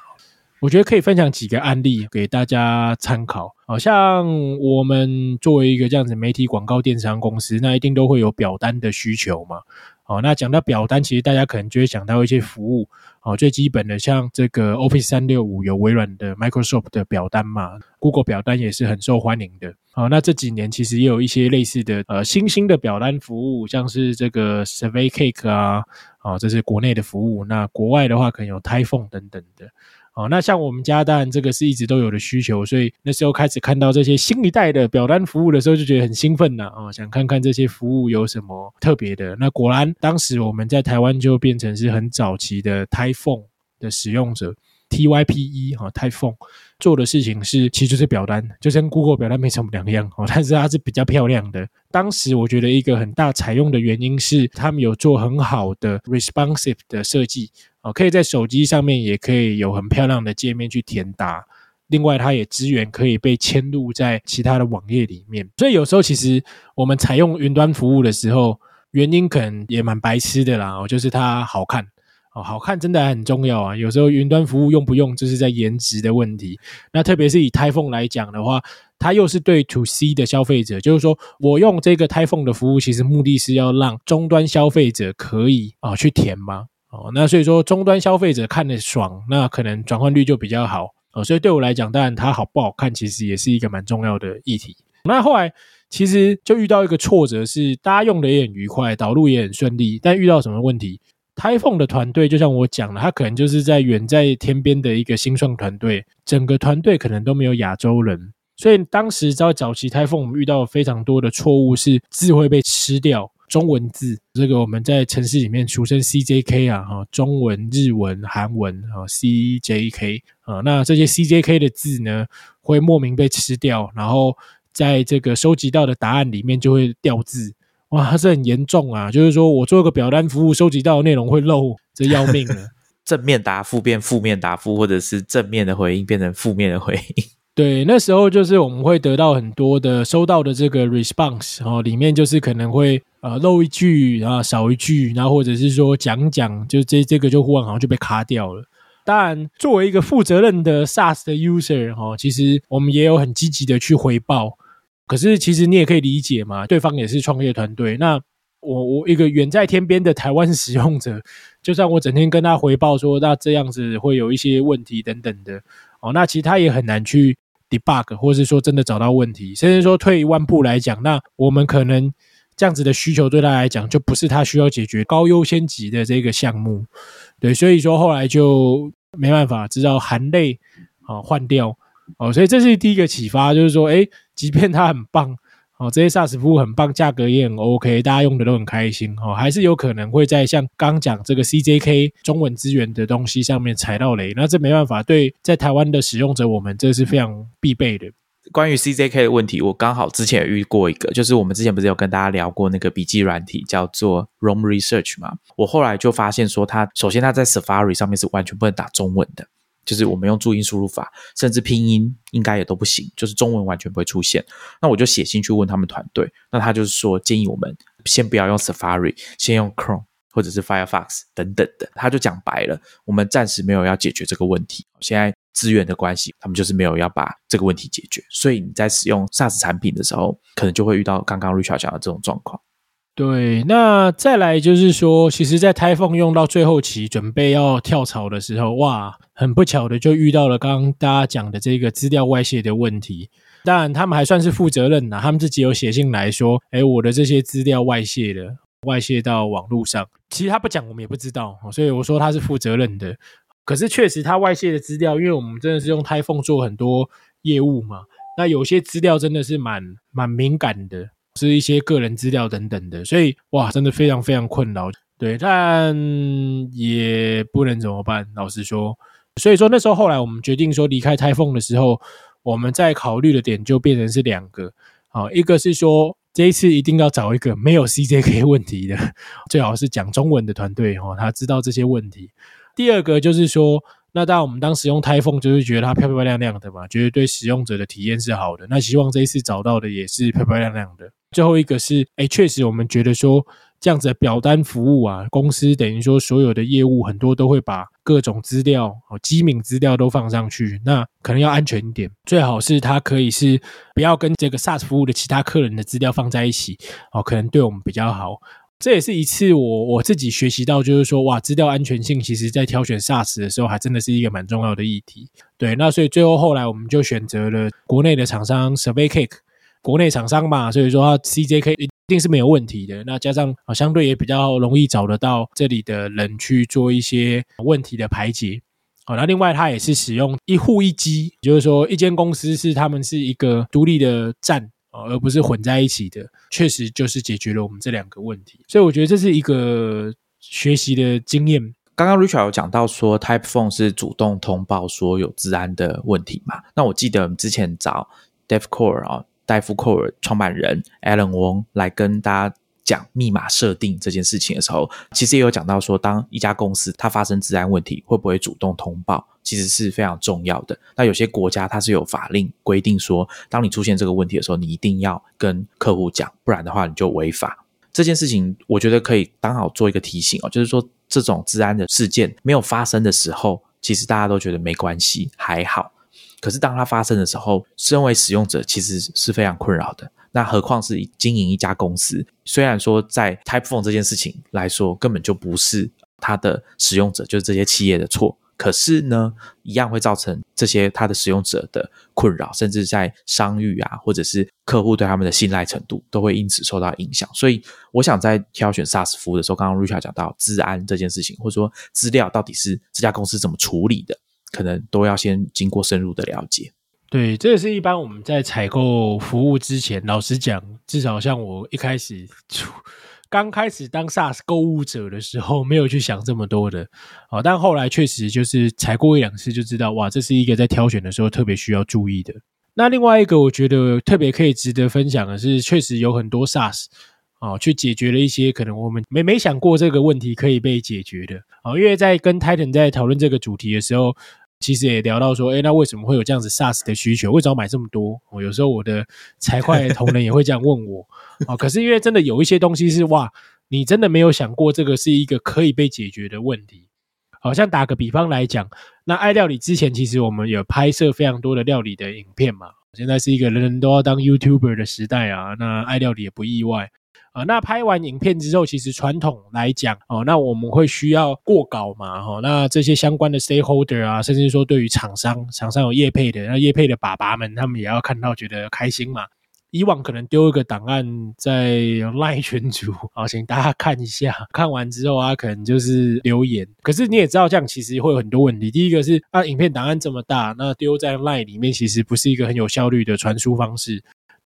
我觉得可以分享几个案例给大家参考。好像我们作为一个这样子媒体广告电商公司，那一定都会有表单的需求嘛。好，那讲到表单，其实大家可能就会想到一些服务。好，最基本的像这个 Office 三六五有微软的 Microsoft 的表单嘛，Google 表单也是很受欢迎的。好，那这几年其实也有一些类似的呃新兴的表单服务，像是这个 Survey Cake 啊，啊，这是国内的服务。那国外的话，可能有 Typhon 等等的。哦，那像我们家当然这个是一直都有的需求，所以那时候开始看到这些新一代的表单服务的时候，就觉得很兴奋呐，哦，想看看这些服务有什么特别的。那果然，当时我们在台湾就变成是很早期的 Typhon 的使用者，Type 哈 Typhon 做的事情是，其实就是表单，就跟 Google 表单没什么两样哦，但是它是比较漂亮的。当时我觉得一个很大采用的原因是，他们有做很好的 responsive 的设计。哦，可以在手机上面也可以有很漂亮的界面去填答。另外，它也支援可以被嵌入在其他的网页里面。所以有时候其实我们采用云端服务的时候，原因可能也蛮白痴的啦。哦，就是它好看哦，好看真的很重要啊。有时候云端服务用不用，就是在颜值的问题。那特别是以 iPhone 来讲的话，它又是对 To C 的消费者，就是说我用这个 iPhone 的服务，其实目的是要让终端消费者可以啊去填吗？哦，那所以说终端消费者看的爽，那可能转换率就比较好哦。所以对我来讲，当然它好不好看，其实也是一个蛮重要的议题。那后来其实就遇到一个挫折，是大家用的也很愉快，导入也很顺利，但遇到什么问题？iPhone 的团队就像我讲了，他可能就是在远在天边的一个新创团队，整个团队可能都没有亚洲人，所以当时在早期 iPhone 我们遇到非常多的错误，是字会被吃掉。中文字，这个我们在城市里面俗称 CJK 啊，哈，中文、日文、韩文啊，CJK 啊，那这些 CJK 的字呢，会莫名被吃掉，然后在这个收集到的答案里面就会掉字，哇，它是很严重啊，就是说我做一个表单服务，收集到的内容会漏，这要命了。正面答复变负面答复，或者是正面的回应变成负面的回应。对，那时候就是我们会得到很多的收到的这个 response，哦，里面就是可能会呃漏一句，然后少一句，然后或者是说讲讲，就这这个就忽然好像就被卡掉了。当然，作为一个负责任的 SaaS 的 user，哈，其实我们也有很积极的去回报。可是其实你也可以理解嘛，对方也是创业团队，那我我一个远在天边的台湾 使用者，就算我整天跟他回报说，那这样子会有一些问题等等的，哦，那其实他也很难去。debug，或是说真的找到问题，甚至说退一万步来讲，那我们可能这样子的需求对他来讲，就不是他需要解决高优先级的这个项目，对，所以说后来就没办法，知道含泪啊换掉。哦，所以这是第一个启发，就是说，哎，即便他很棒哦，这些 SaaS 服务很棒，价格也很 OK，大家用的都很开心哦，还是有可能会在像刚讲这个 CJK 中文资源的东西上面踩到雷，那这没办法，对在台湾的使用者，我们这是非常必备的。关于 CJK 的问题，我刚好之前也遇过一个，就是我们之前不是有跟大家聊过那个笔记软体叫做 ROM Research 嘛？我后来就发现说，它首先它在 Safari 上面是完全不能打中文的。就是我们用注音输入法，甚至拼音应该也都不行，就是中文完全不会出现。那我就写信去问他们团队，那他就是说建议我们先不要用 Safari，先用 Chrome 或者是 Firefox 等等的。他就讲白了，我们暂时没有要解决这个问题。现在资源的关系，他们就是没有要把这个问题解决。所以你在使用 SaaS 产品的时候，可能就会遇到刚刚 Richard 讲的这种状况。对，那再来就是说，其实，在 iPhone 用到最后期，准备要跳槽的时候，哇，很不巧的就遇到了刚刚大家讲的这个资料外泄的问题。当然，他们还算是负责任的，他们自己有写信来说，哎，我的这些资料外泄了，外泄到网络上。其实他不讲，我们也不知道，所以我说他是负责任的。可是确实，他外泄的资料，因为我们真的是用 iPhone 做很多业务嘛，那有些资料真的是蛮蛮敏感的。是一些个人资料等等的，所以哇，真的非常非常困扰。对，但也不能怎么办。老实说，所以说那时候后来我们决定说离开 iPhone 的时候，我们在考虑的点就变成是两个。好，一个是说这一次一定要找一个没有 CJK 问题的，最好是讲中文的团队哦，他知道这些问题。第二个就是说。那当然，我们当时用 iPhone 就是觉得它漂漂亮亮的嘛，觉得对使用者的体验是好的。那希望这一次找到的也是漂漂亮亮的。最后一个是，哎，确实我们觉得说这样子的表单服务啊，公司等于说所有的业务很多都会把各种资料哦机敏资料都放上去，那可能要安全一点，最好是它可以是不要跟这个 SaaS 服务的其他客人的资料放在一起哦，可能对我们比较好。这也是一次我我自己学习到，就是说，哇，资料安全性其实在挑选 SaaS 的时候，还真的是一个蛮重要的议题。对，那所以最后后来我们就选择了国内的厂商 SurveyCake，国内厂商嘛，所以说 CJK 一定是没有问题的。那加上啊，相对也比较容易找得到这里的人去做一些问题的排解。好，那另外它也是使用一户一机，就是说一间公司是他们是一个独立的站。哦，而不是混在一起的，确实就是解决了我们这两个问题，所以我觉得这是一个学习的经验。刚刚 Richard 有讲到说，Type Phone 是主动通报说有治安的问题嘛？那我记得我们之前找 DevCore 啊，戴夫 Core 创办人 Alan Wong 来跟大家。讲密码设定这件事情的时候，其实也有讲到说，当一家公司它发生治安问题，会不会主动通报，其实是非常重要的。那有些国家它是有法令规定说，当你出现这个问题的时候，你一定要跟客户讲，不然的话你就违法。这件事情我觉得可以刚好做一个提醒哦，就是说这种治安的事件没有发生的时候，其实大家都觉得没关系，还好。可是当它发生的时候，身为使用者其实是非常困扰的。那何况是经营一家公司？虽然说在 Type Phone 这件事情来说，根本就不是它的使用者，就是这些企业的错。可是呢，一样会造成这些它的使用者的困扰，甚至在商誉啊，或者是客户对他们的信赖程度，都会因此受到影响。所以，我想在挑选 SaaS 服务的时候，刚刚 Richard 讲到治安这件事情，或者说资料到底是这家公司怎么处理的，可能都要先经过深入的了解。对，这也是一般我们在采购服务之前，老实讲，至少像我一开始刚开始当 SaaS 购物者的时候，没有去想这么多的。哦，但后来确实就是采过一两次就知道，哇，这是一个在挑选的时候特别需要注意的。那另外一个，我觉得特别可以值得分享的是，确实有很多 SaaS 哦，去解决了一些可能我们没没想过这个问题可以被解决的。哦，因为在跟 Titan 在讨论这个主题的时候。其实也聊到说，哎，那为什么会有这样子 SaaS 的需求？为什么买这么多？我有时候我的财会同仁也会这样问我。哦，可是因为真的有一些东西是哇，你真的没有想过这个是一个可以被解决的问题。好像打个比方来讲，那爱料理之前其实我们有拍摄非常多的料理的影片嘛。现在是一个人人都要当 YouTuber 的时代啊，那爱料理也不意外。啊，那拍完影片之后，其实传统来讲，哦，那我们会需要过稿嘛，哈，那这些相关的 stakeholder 啊，甚至说对于厂商，厂商有业配的，那业配的爸爸们，他们也要看到觉得开心嘛。以往可能丢一个档案在赖群组，好，请大家看一下，看完之后啊，可能就是留言。可是你也知道，这样其实会有很多问题。第一个是啊，影片档案这么大，那丢在赖里面，其实不是一个很有效率的传输方式。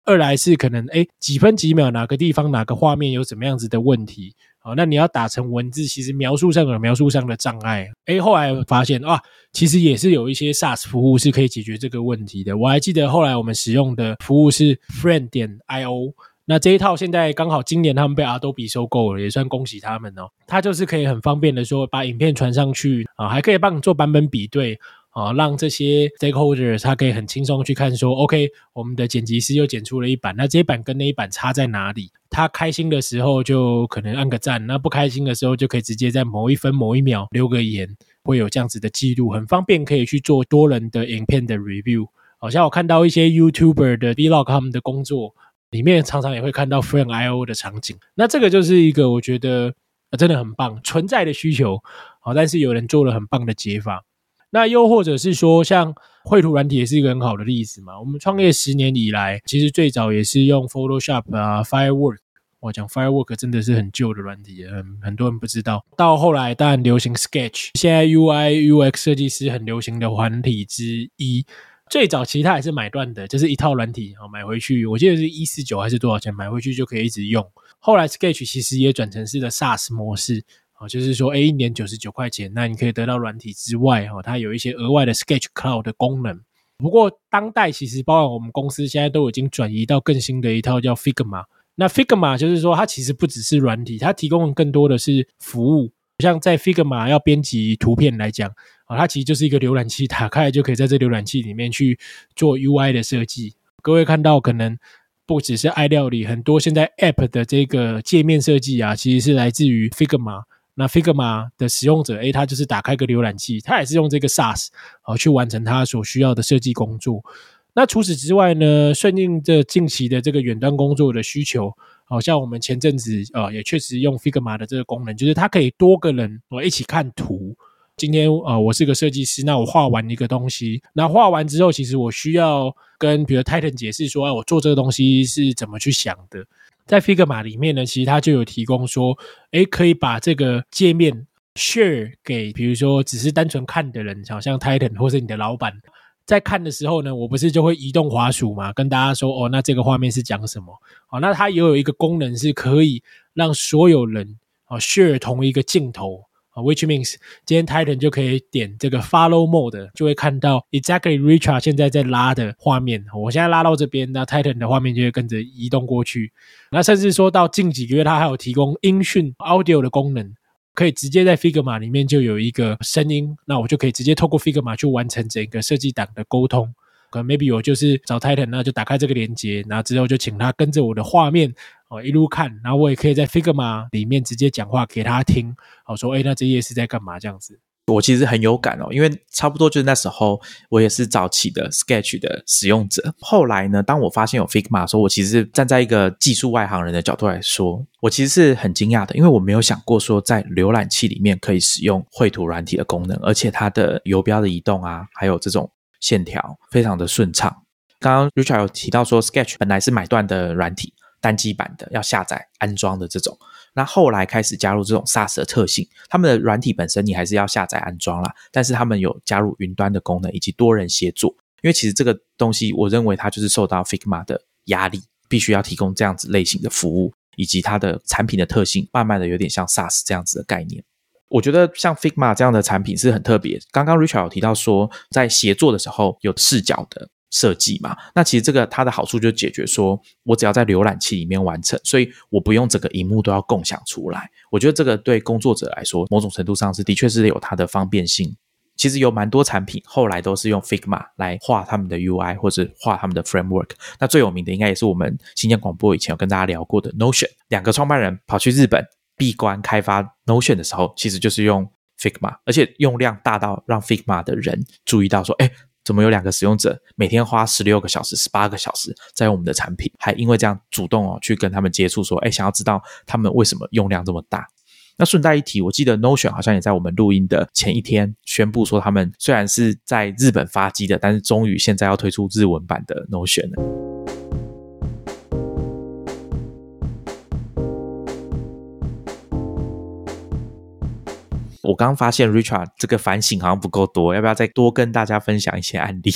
二来是可能哎几分几秒哪个地方哪个画面有怎么样子的问题，好，那你要打成文字，其实描述上有描述上的障碍。哎，后来发现啊，其实也是有一些 SaaS 服务是可以解决这个问题的。我还记得后来我们使用的服务是 Friend 点 io。那这一套现在刚好今年他们被 Adobe 收购了，也算恭喜他们哦。它就是可以很方便的说把影片传上去啊，还可以帮你做版本比对啊，让这些 stakeholder 他可以很轻松去看说，OK，我们的剪辑师又剪出了一版，那这一版跟那一版差在哪里？他开心的时候就可能按个赞，那不开心的时候就可以直接在某一分某一秒留个言，会有这样子的记录，很方便可以去做多人的影片的 review。好像我看到一些 YouTuber 的 Vlog 他们的工作。里面常常也会看到 Frame I/O 的场景，那这个就是一个我觉得真的很棒存在的需求，好，但是有人做了很棒的解法。那又或者是说，像绘图软体也是一个很好的例子嘛。我们创业十年以来，其实最早也是用 Photoshop 啊，Firework。我讲 Firework 真的是很旧的软体，很很多人不知道。到后来当然流行 Sketch，现在 UI UX 设计师很流行的软体之一。最早其他也是买断的，就是一套软体啊，买回去，我记得是一四九还是多少钱，买回去就可以一直用。后来 Sketch 其实也转成是的 SaaS 模式啊，就是说，哎，一年九十九块钱，那你可以得到软体之外，哈，它有一些额外的 Sketch Cloud 的功能。不过当代其实包括我们公司现在都已经转移到更新的一套叫 Figma。那 Figma 就是说，它其实不只是软体，它提供更多的是服务。像在 Figma 要编辑图片来讲。啊，它其实就是一个浏览器，打开就可以在这浏览器里面去做 UI 的设计。各位看到，可能不只是爱料理，很多现在 App 的这个界面设计啊，其实是来自于 Figma。那 Figma 的使用者，诶，他就是打开个浏览器，他也是用这个 SaaS 啊去完成他所需要的设计工作。那除此之外呢，顺应着近期的这个远端工作的需求，好像我们前阵子啊，也确实用 Figma 的这个功能，就是它可以多个人我一起看图。今天呃，我是个设计师，那我画完一个东西，那画完之后，其实我需要跟比如 Titan 解释说，哎我做这个东西是怎么去想的。在 Figma 里面呢，其实它就有提供说，诶，可以把这个界面 share 给，比如说只是单纯看的人，好像 Titan 或是你的老板在看的时候呢，我不是就会移动滑鼠嘛，跟大家说，哦，那这个画面是讲什么？哦，那它也有一个功能是可以让所有人哦 share 同一个镜头。，which means 今天 Titan 就可以点这个 Follow Mode，就会看到 Exactly Richard 现在在拉的画面。我现在拉到这边，那 Titan 的画面就会跟着移动过去。那甚至说到近几个月，它还有提供音讯 Audio 的功能，可以直接在 Figma 里面就有一个声音，那我就可以直接透过 Figma 去完成整个设计档的沟通。可能 maybe 我就是找 Titan，那就打开这个连接，然后之后就请他跟着我的画面哦一路看，然后我也可以在 Figma 里面直接讲话给他听，哦说哎那这页是在干嘛这样子。我其实很有感哦，因为差不多就是那时候我也是早期的 Sketch 的使用者。后来呢，当我发现有 Figma 的时候，我其实站在一个技术外行人的角度来说，我其实是很惊讶的，因为我没有想过说在浏览器里面可以使用绘图软体的功能，而且它的游标的移动啊，还有这种。线条非常的顺畅。刚刚 Richard 有提到说，Sketch 本来是买断的软体，单机版的要下载安装的这种。那后来开始加入这种 SaaS 的特性，他们的软体本身你还是要下载安装啦，但是他们有加入云端的功能以及多人协作。因为其实这个东西，我认为它就是受到 Figma 的压力，必须要提供这样子类型的服务，以及它的产品的特性，慢慢的有点像 SaaS 这样子的概念。我觉得像 Figma 这样的产品是很特别。刚刚 Richard 有提到说，在协作的时候有视角的设计嘛？那其实这个它的好处就解决说，我只要在浏览器里面完成，所以我不用整个荧幕都要共享出来。我觉得这个对工作者来说，某种程度上是的确是有它的方便性。其实有蛮多产品后来都是用 Figma 来画他们的 UI 或者画他们的 framework。那最有名的应该也是我们新疆广播以前有跟大家聊过的 Notion。两个创办人跑去日本。闭关开发 Notion 的时候，其实就是用 Figma，而且用量大到让 Figma 的人注意到说，哎，怎么有两个使用者每天花十六个小时、十八个小时在用我们的产品，还因为这样主动哦去跟他们接触，说，哎，想要知道他们为什么用量这么大。那顺带一提，我记得 Notion 好像也在我们录音的前一天宣布说，他们虽然是在日本发机的，但是终于现在要推出日文版的 Notion 了。我刚发现 Richard 这个反省好像不够多，要不要再多跟大家分享一些案例？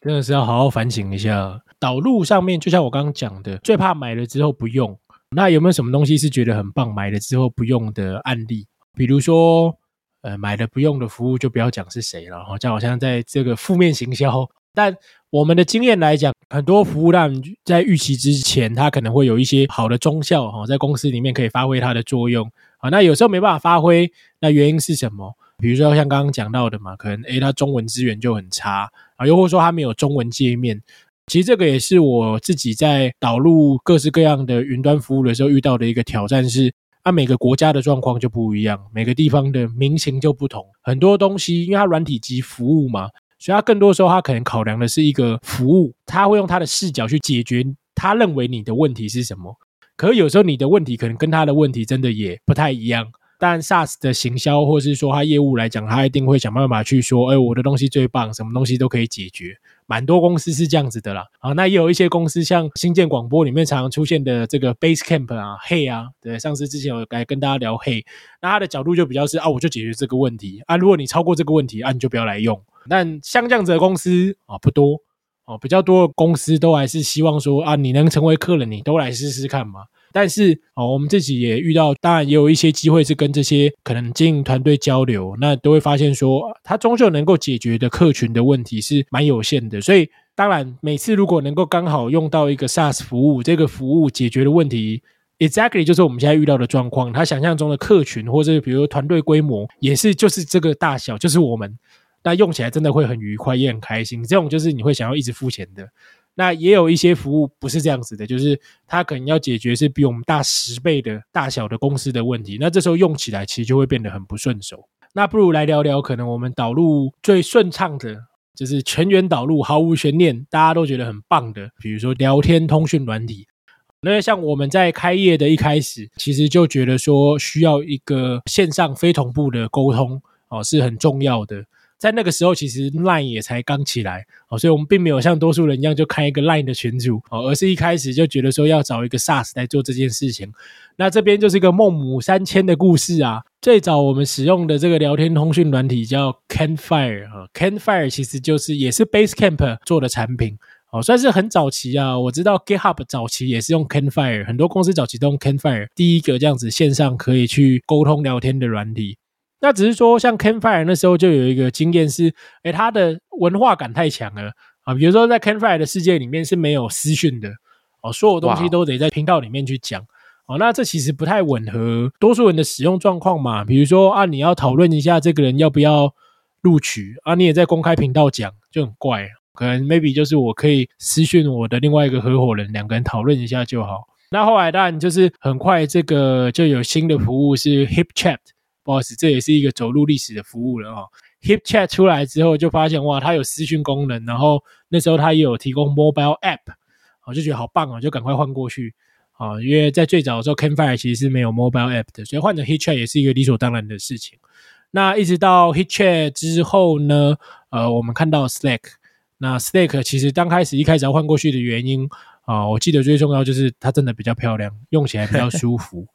真的是要好好反省一下。导入上面，就像我刚刚讲的，最怕买了之后不用。那有没有什么东西是觉得很棒，买了之后不用的案例？比如说，呃，买了不用的服务就不要讲是谁了，哈，就好像在这个负面行销。但我们的经验来讲，很多服务让在预期之前，它可能会有一些好的中效，哈，在公司里面可以发挥它的作用。啊，那有时候没办法发挥，那原因是什么？比如说像刚刚讲到的嘛，可能诶，它中文资源就很差啊，又或者说它没有中文界面。其实这个也是我自己在导入各式各样的云端服务的时候遇到的一个挑战，是啊，每个国家的状况就不一样，每个地方的民情就不同。很多东西，因为它软体及服务嘛，所以它更多时候它可能考量的是一个服务，他会用他的视角去解决他认为你的问题是什么。可是有时候你的问题可能跟他的问题真的也不太一样。但 SaaS 的行销，或是说他业务来讲，他一定会想办法去说，哎，我的东西最棒，什么东西都可以解决。蛮多公司是这样子的啦。啊，那也有一些公司，像新建广播里面常常出现的这个 Basecamp 啊，Hey 啊，对，上次之前有来跟大家聊 Hey，那他的角度就比较是啊，我就解决这个问题啊，如果你超过这个问题啊，你就不要来用。但像这样子的公司啊，不多哦，比较多的公司都还是希望说啊，你能成为客人，你都来试试看嘛。但是哦，我们自己也遇到，当然也有一些机会是跟这些可能经营团队交流，那都会发现说，它终究能够解决的客群的问题是蛮有限的。所以，当然每次如果能够刚好用到一个 SaaS 服务，这个服务解决的问题，exactly 就是我们现在遇到的状况。他想象中的客群或者比如团队规模也是就是这个大小，就是我们，那用起来真的会很愉快，也很开心。这种就是你会想要一直付钱的。那也有一些服务不是这样子的，就是它可能要解决是比我们大十倍的大小的公司的问题，那这时候用起来其实就会变得很不顺手。那不如来聊聊，可能我们导入最顺畅的，就是全员导入，毫无悬念，大家都觉得很棒的，比如说聊天通讯软体。那像我们在开业的一开始，其实就觉得说需要一个线上非同步的沟通哦，是很重要的。在那个时候，其实 Line 也才刚起来哦，所以我们并没有像多数人一样就开一个 Line 的群组哦，而是一开始就觉得说要找一个 SaaS 来做这件事情。那这边就是一个孟母三迁的故事啊。最早我们使用的这个聊天通讯软体叫 Canfire 啊，Canfire 其实就是也是 Basecamp 做的产品哦，算是很早期啊。我知道 GitHub 早期也是用 Canfire，很多公司早期都用 Canfire，第一个这样子线上可以去沟通聊天的软体。那只是说，像 Canfire 那时候就有一个经验是，哎，它的文化感太强了啊。比如说，在 Canfire 的世界里面是没有私讯的哦，所有东西都得在频道里面去讲哦。那这其实不太吻合多数人的使用状况嘛。比如说啊，你要讨论一下这个人要不要录取啊，你也在公开频道讲，就很怪。可能 maybe 就是我可以私讯我的另外一个合伙人，两个人讨论一下就好。那后来当然就是很快，这个就有新的服务是 Hip Chat。不好意思，这也是一个走入历史的服务了哦。Hip Chat 出来之后，就发现哇，它有私讯功能，然后那时候它也有提供 Mobile App，我就觉得好棒哦，就赶快换过去啊。因为在最早的时候，Canfire 其实是没有 Mobile App 的，所以换成 Hip Chat 也是一个理所当然的事情。那一直到 Hip Chat 之后呢，呃，我们看到 Slack，那 Slack 其实刚开始一开始要换过去的原因啊，我记得最重要就是它真的比较漂亮，用起来比较舒服。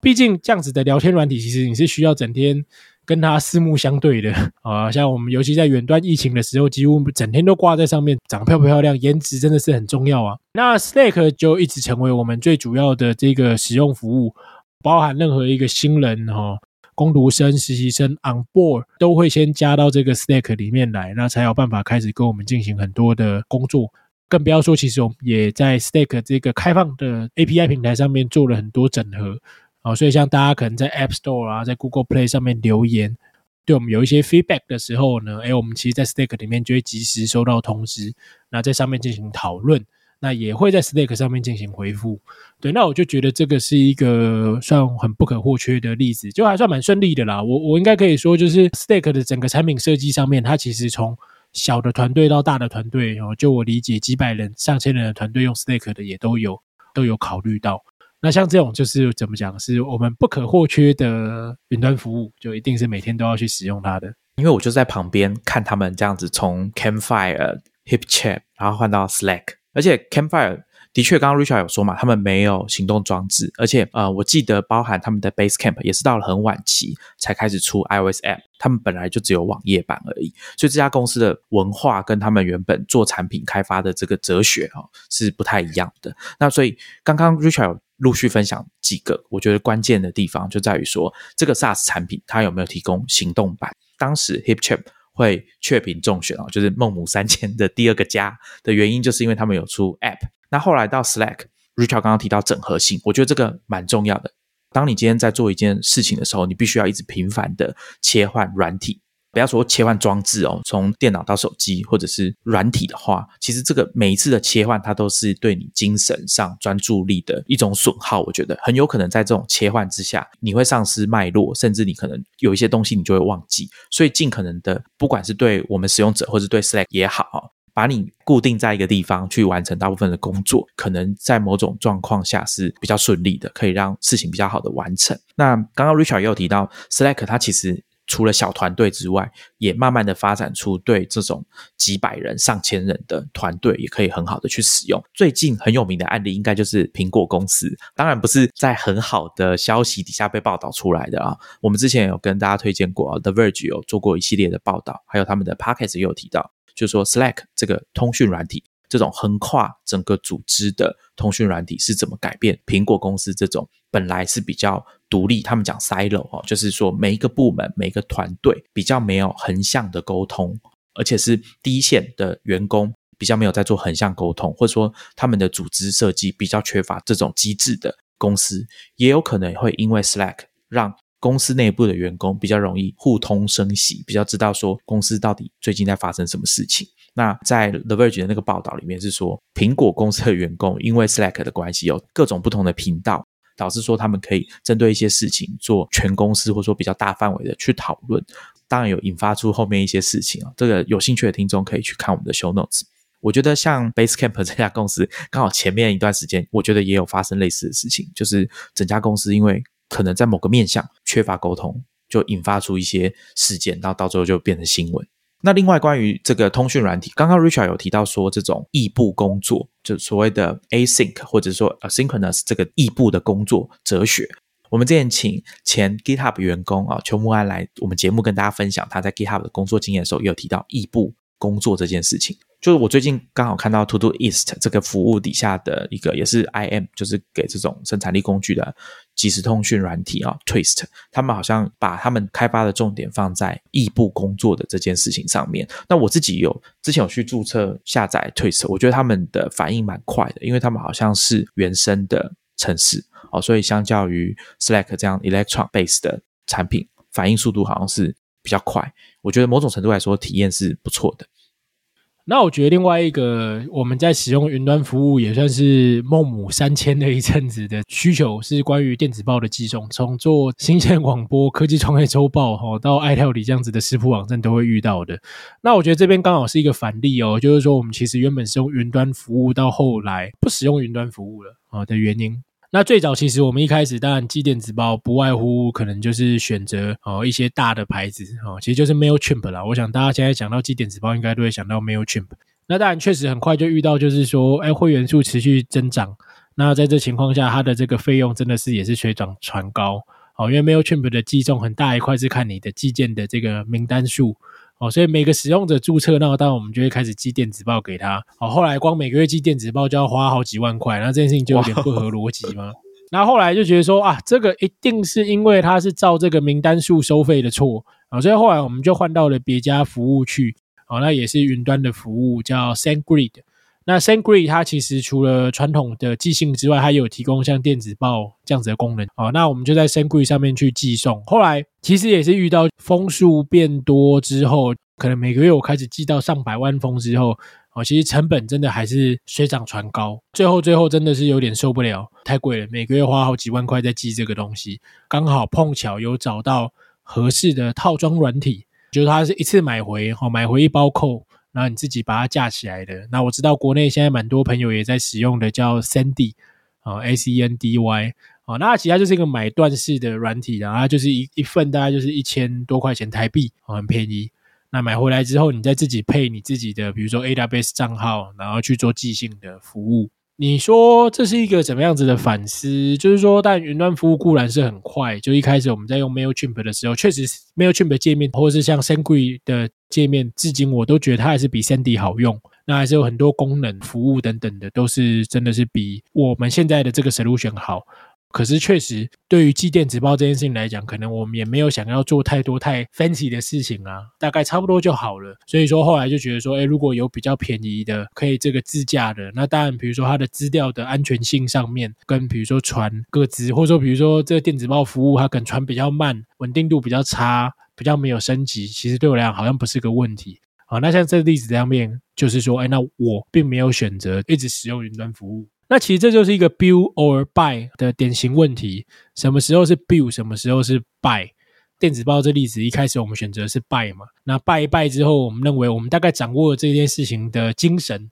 毕竟这样子的聊天软体，其实你是需要整天跟它四目相对的 啊。像我们尤其在远端疫情的时候，几乎整天都挂在上面，长漂不漂亮，颜值真的是很重要啊。那 Slack 就一直成为我们最主要的这个使用服务，包含任何一个新人哈、工读生、实习生 on board 都会先加到这个 Slack 里面来，那才有办法开始跟我们进行很多的工作。更不要说，其实我们也在 Stack 这个开放的 API 平台上面做了很多整合。哦，所以像大家可能在 App Store 啊，在 Google Play 上面留言，对我们有一些 feedback 的时候呢，哎，我们其实，在 Stack 里面就会及时收到通知，那在上面进行讨论，那也会在 Stack 上面进行回复。对，那我就觉得这个是一个算很不可或缺的例子，就还算蛮顺利的啦。我我应该可以说，就是 Stack 的整个产品设计上面，它其实从小的团队到大的团队，哦，就我理解，几百人、上千人的团队用 Stack 的也都有，都有考虑到。那像这种就是怎么讲，是我们不可或缺的云端服务，就一定是每天都要去使用它的。因为我就在旁边看他们这样子从 Campfire、HipChat，然后换到 Slack，而且 Campfire 的确，刚刚 Richard 有说嘛，他们没有行动装置，而且呃，我记得包含他们的 Basecamp 也是到了很晚期才开始出 iOS App，他们本来就只有网页版而已，所以这家公司的文化跟他们原本做产品开发的这个哲学哦是不太一样的。那所以刚刚 Richard 陆续分享几个，我觉得关键的地方就在于说，这个 SaaS 产品它有没有提供行动版？当时 HipChat 会确评中选哦，就是孟母三迁的第二个家的原因，就是因为他们有出 App。那后来到 Slack，Richard 刚刚提到整合性，我觉得这个蛮重要的。当你今天在做一件事情的时候，你必须要一直频繁的切换软体。不要说切换装置哦，从电脑到手机或者是软体的话，其实这个每一次的切换，它都是对你精神上专注力的一种损耗。我觉得很有可能在这种切换之下，你会丧失脉络，甚至你可能有一些东西你就会忘记。所以尽可能的，不管是对我们使用者或者对 Slack 也好，把你固定在一个地方去完成大部分的工作，可能在某种状况下是比较顺利的，可以让事情比较好的完成。那刚刚 Richard 也有提到 Slack，它其实。除了小团队之外，也慢慢的发展出对这种几百人、上千人的团队也可以很好的去使用。最近很有名的案例，应该就是苹果公司，当然不是在很好的消息底下被报道出来的啊。我们之前有跟大家推荐过啊，The Verge 有做过一系列的报道，还有他们的 Pockets 也有提到，就是说 Slack 这个通讯软体。这种横跨整个组织的通讯软体是怎么改变苹果公司这种本来是比较独立，他们讲 silo 哦，就是说每一个部门、每一个团队比较没有横向的沟通，而且是第一线的员工比较没有在做横向沟通，或者说他们的组织设计比较缺乏这种机制的公司，也有可能会因为 Slack 让公司内部的员工比较容易互通声息，比较知道说公司到底最近在发生什么事情。那在 The Verge 的那个报道里面是说，苹果公司的员工因为 Slack 的关系，有各种不同的频道，导致说他们可以针对一些事情做全公司或者说比较大范围的去讨论。当然有引发出后面一些事情啊，这个有兴趣的听众可以去看我们的 Show Notes。我觉得像 Basecamp 这家公司，刚好前面一段时间，我觉得也有发生类似的事情，就是整家公司因为可能在某个面向缺乏沟通，就引发出一些事件，然后到最后就变成新闻。那另外关于这个通讯软体，刚刚 Richard 有提到说，这种异步工作，就所谓的 async 或者说 asynchronous 这个异步的工作哲学，我们之前请前 GitHub 员工啊邱木安来我们节目跟大家分享他在 GitHub 的工作经验的时候，也有提到异步工作这件事情。就是我最近刚好看到 Todoist 这个服务底下的一个，也是 IM，就是给这种生产力工具的即时通讯软体啊，Twist，他们好像把他们开发的重点放在异步工作的这件事情上面。那我自己有之前有去注册下载 Twist，我觉得他们的反应蛮快的，因为他们好像是原生的城市哦，所以相较于 Slack 这样 Electron base 的产品，反应速度好像是比较快。我觉得某种程度来说，体验是不错的。那我觉得另外一个我们在使用云端服务也算是孟母三迁的一阵子的需求，是关于电子报的寄送。从做新鲜广播、科技创业周报哈，到爱料理这样子的食谱网站都会遇到的。那我觉得这边刚好是一个反例哦，就是说我们其实原本是用云端服务，到后来不使用云端服务了啊的原因。那最早其实我们一开始当然寄电子报不外乎可能就是选择哦一些大的牌子哦，其实就是 Mailchimp 啦。我想大家现在讲到寄电子报，应该都会想到 Mailchimp。那当然确实很快就遇到就是说，哎，会员数持续增长。那在这情况下，它的这个费用真的是也是水涨船高哦，因为 Mailchimp 的寄送很大一块是看你的寄件的这个名单数。哦，所以每个使用者注册，那当然我们就会开始寄电子报给他。哦，后来光每个月寄电子报就要花好几万块，那这件事情就有点不合逻辑嘛。那后来就觉得说啊，这个一定是因为他是照这个名单数收费的错啊，所以后来我们就换到了别家服务去。哦，那也是云端的服务，叫 SendGrid。那 SendGrid 它其实除了传统的寄信之外，它有提供像电子报这样子的功能。哦，那我们就在 SendGrid 上面去寄送。后来其实也是遇到封数变多之后，可能每个月我开始寄到上百万封之后，哦，其实成本真的还是水涨船高。最后最后真的是有点受不了，太贵了，每个月花好几万块在寄这个东西。刚好碰巧有找到合适的套装软体，就是它是一次买回，哦，买回一包扣。然后你自己把它架起来的。那我知道国内现在蛮多朋友也在使用的，叫 Sandy 啊，S E N D Y 啊。那其他就是一个买断式的软体，然后就是一一份大概就是一千多块钱台币，很便宜。那买回来之后，你再自己配你自己的，比如说 A W S 账号，然后去做寄信的服务。你说这是一个怎么样子的反思？就是说，但云端服务固然是很快，就一开始我们在用 Mailchimp 的时候，确实 Mailchimp 界面或者是像 Sendgrid 的界面，至今我都觉得它还是比 Sendy 好用。那还是有很多功能、服务等等的，都是真的是比我们现在的这个 solution 好。可是确实，对于寄电子报这件事情来讲，可能我们也没有想要做太多太 fancy 的事情啊，大概差不多就好了。所以说后来就觉得说，哎，如果有比较便宜的，可以这个自驾的，那当然，比如说它的资料的安全性上面，跟比如说传各资，或者说比如说这个电子报服务它可能传比较慢，稳定度比较差，比较没有升级，其实对我来讲好像不是个问题。好，那像这个例子上面，就是说，哎，那我并没有选择一直使用云端服务。那其实这就是一个 build or buy 的典型问题。什么时候是 build，什么时候是 buy？电子报这例子一开始我们选择是 buy 嘛？那 buy 一 buy 之后，我们认为我们大概掌握了这件事情的精神。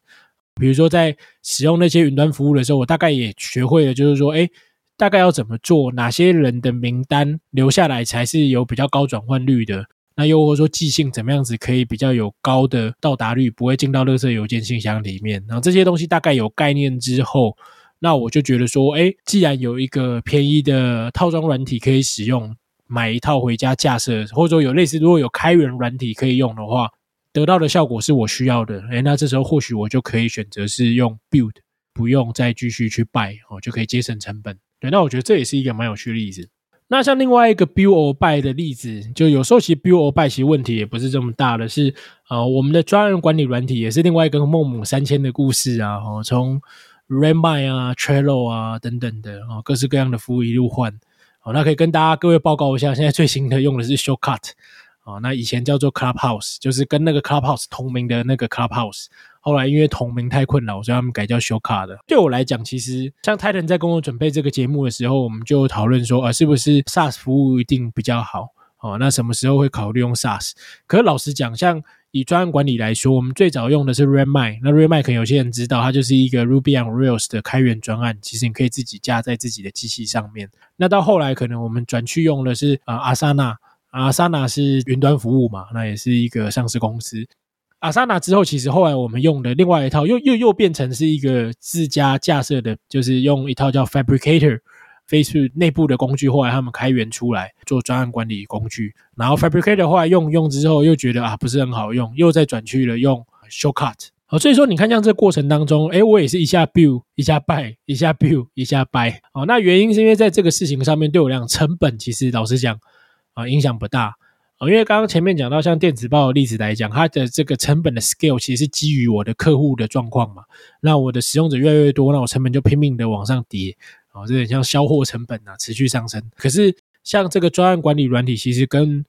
比如说在使用那些云端服务的时候，我大概也学会了，就是说，哎，大概要怎么做，哪些人的名单留下来才是有比较高转换率的。那又或者说寄信怎么样子可以比较有高的到达率，不会进到垃圾邮件信箱里面？然后这些东西大概有概念之后，那我就觉得说，哎，既然有一个便宜的套装软体可以使用，买一套回家架设，或者说有类似如果有开源软体可以用的话，得到的效果是我需要的。哎，那这时候或许我就可以选择是用 build，不用再继续去 buy 哦，就可以节省成本。对，那我觉得这也是一个蛮有趣的例子。那像另外一个 build or buy 的例子，就有时候其实 build or buy 其实问题也不是这么大的，是呃我们的专人管理软体也是另外一个孟母三迁的故事啊，哦从 Redmine 啊、Trello 啊等等的哦各式各样的服务一路换，哦那可以跟大家各位报告一下，现在最新的用的是 Shortcut。哦，那以前叫做 Clubhouse，就是跟那个 Clubhouse 同名的那个 Clubhouse。后来因为同名太困扰，所以他们改叫 shoka 的。对我来讲，其实像 Titan 在跟我准备这个节目的时候，我们就讨论说，啊，是不是 SaaS 服务一定比较好？哦，那什么时候会考虑用 SaaS？可是老实讲，像以专案管理来说，我们最早用的是 Redmine。那 Redmine 可能有些人知道，它就是一个 Ruby on Rails 的开源专案，其实你可以自己架在自己的机器上面。那到后来，可能我们转去用的是啊，Asana。阿萨纳是云端服务嘛？那也是一个上市公司。阿萨纳之后，其实后来我们用的另外一套，又又又变成是一个自家架设的，就是用一套叫 Fabricator，Facebook 内部的工具。后来他们开源出来做专案管理工具。然后 Fabricator 后来用用之后，又觉得啊不是很好用，又再转去了用 Shortcut。好，所以说你看，像这过程当中，哎，我也是一下 build 一下 buy，一下 build 一下 buy。哦，那原因是因为在这个事情上面对我来讲，成本其实老实讲。啊，影响不大啊，因为刚刚前面讲到，像电子报的例子来讲，它的这个成本的 scale 其实是基于我的客户的状况嘛。那我的使用者越来越多，那我成本就拼命的往上叠啊，这点像销货成本啊，持续上升。可是像这个专案管理软体，其实跟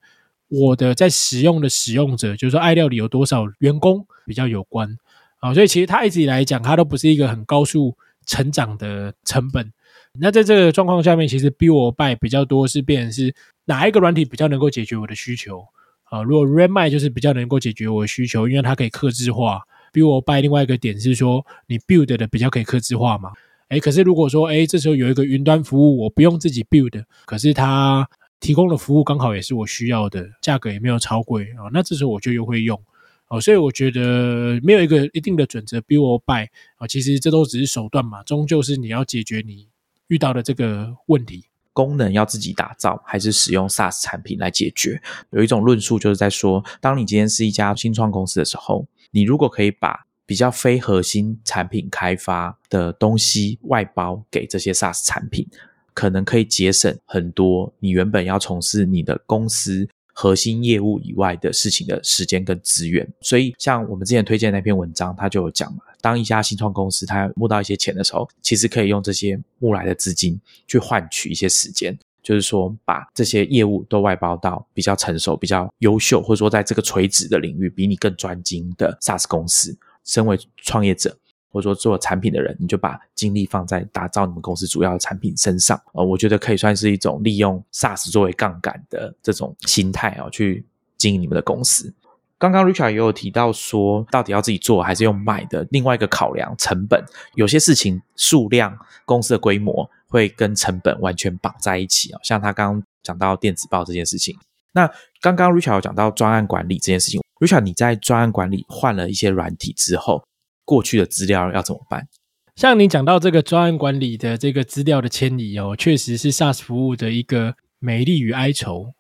我的在使用的使用者，就是说爱料理有多少员工比较有关啊，所以其实它一直以来讲，它都不是一个很高速成长的成本。那在这个状况下面，其实 build buy 比较多是变是。哪一个软体比较能够解决我的需求啊？如果 Redmi 就是比较能够解决我的需求，因为它可以克制化。比我 buy 另外一个点是说，你 build 的比较可以克制化嘛？哎，可是如果说哎，这时候有一个云端服务，我不用自己 build，可是它提供的服务刚好也是我需要的，价格也没有超贵啊，那这时候我就又会用哦。所以我觉得没有一个一定的准则，build buy 啊，其实这都只是手段嘛，终究是你要解决你遇到的这个问题。功能要自己打造，还是使用 SaaS 产品来解决？有一种论述就是在说，当你今天是一家新创公司的时候，你如果可以把比较非核心产品开发的东西外包给这些 SaaS 产品，可能可以节省很多你原本要从事你的公司。核心业务以外的事情的时间跟资源，所以像我们之前推荐那篇文章，他就有讲嘛，当一家新创公司它募到一些钱的时候，其实可以用这些募来的资金去换取一些时间，就是说把这些业务都外包到比较成熟、比较优秀，或者说在这个垂直的领域比你更专精的 SaaS 公司，身为创业者。或者说做产品的人，你就把精力放在打造你们公司主要的产品身上呃，我觉得可以算是一种利用 SaaS 作为杠杆的这种心态啊，去经营你们的公司。刚刚 Richard 也有提到说，到底要自己做还是用买的？另外一个考量成本，有些事情数量、公司的规模会跟成本完全绑在一起啊。像他刚刚讲到电子报这件事情，那刚刚 Richard 有讲到专案管理这件事情，Richard 你在专案管理换了一些软体之后。过去的资料要怎么办？像你讲到这个专案管理的这个资料的迁移哦，确实是 SaaS 服务的一个美丽与哀愁。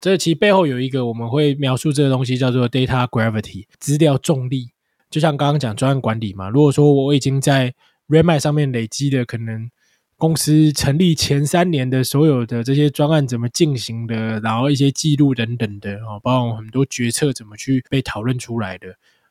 这其实背后有一个我们会描述这个东西叫做 data gravity 资料重力。就像刚刚讲专案管理嘛，如果说我已经在 Redmine 上面累积的可能公司成立前三年的所有的这些专案怎么进行的，然后一些记录等等的哦，包括很多决策怎么去被讨论出来的。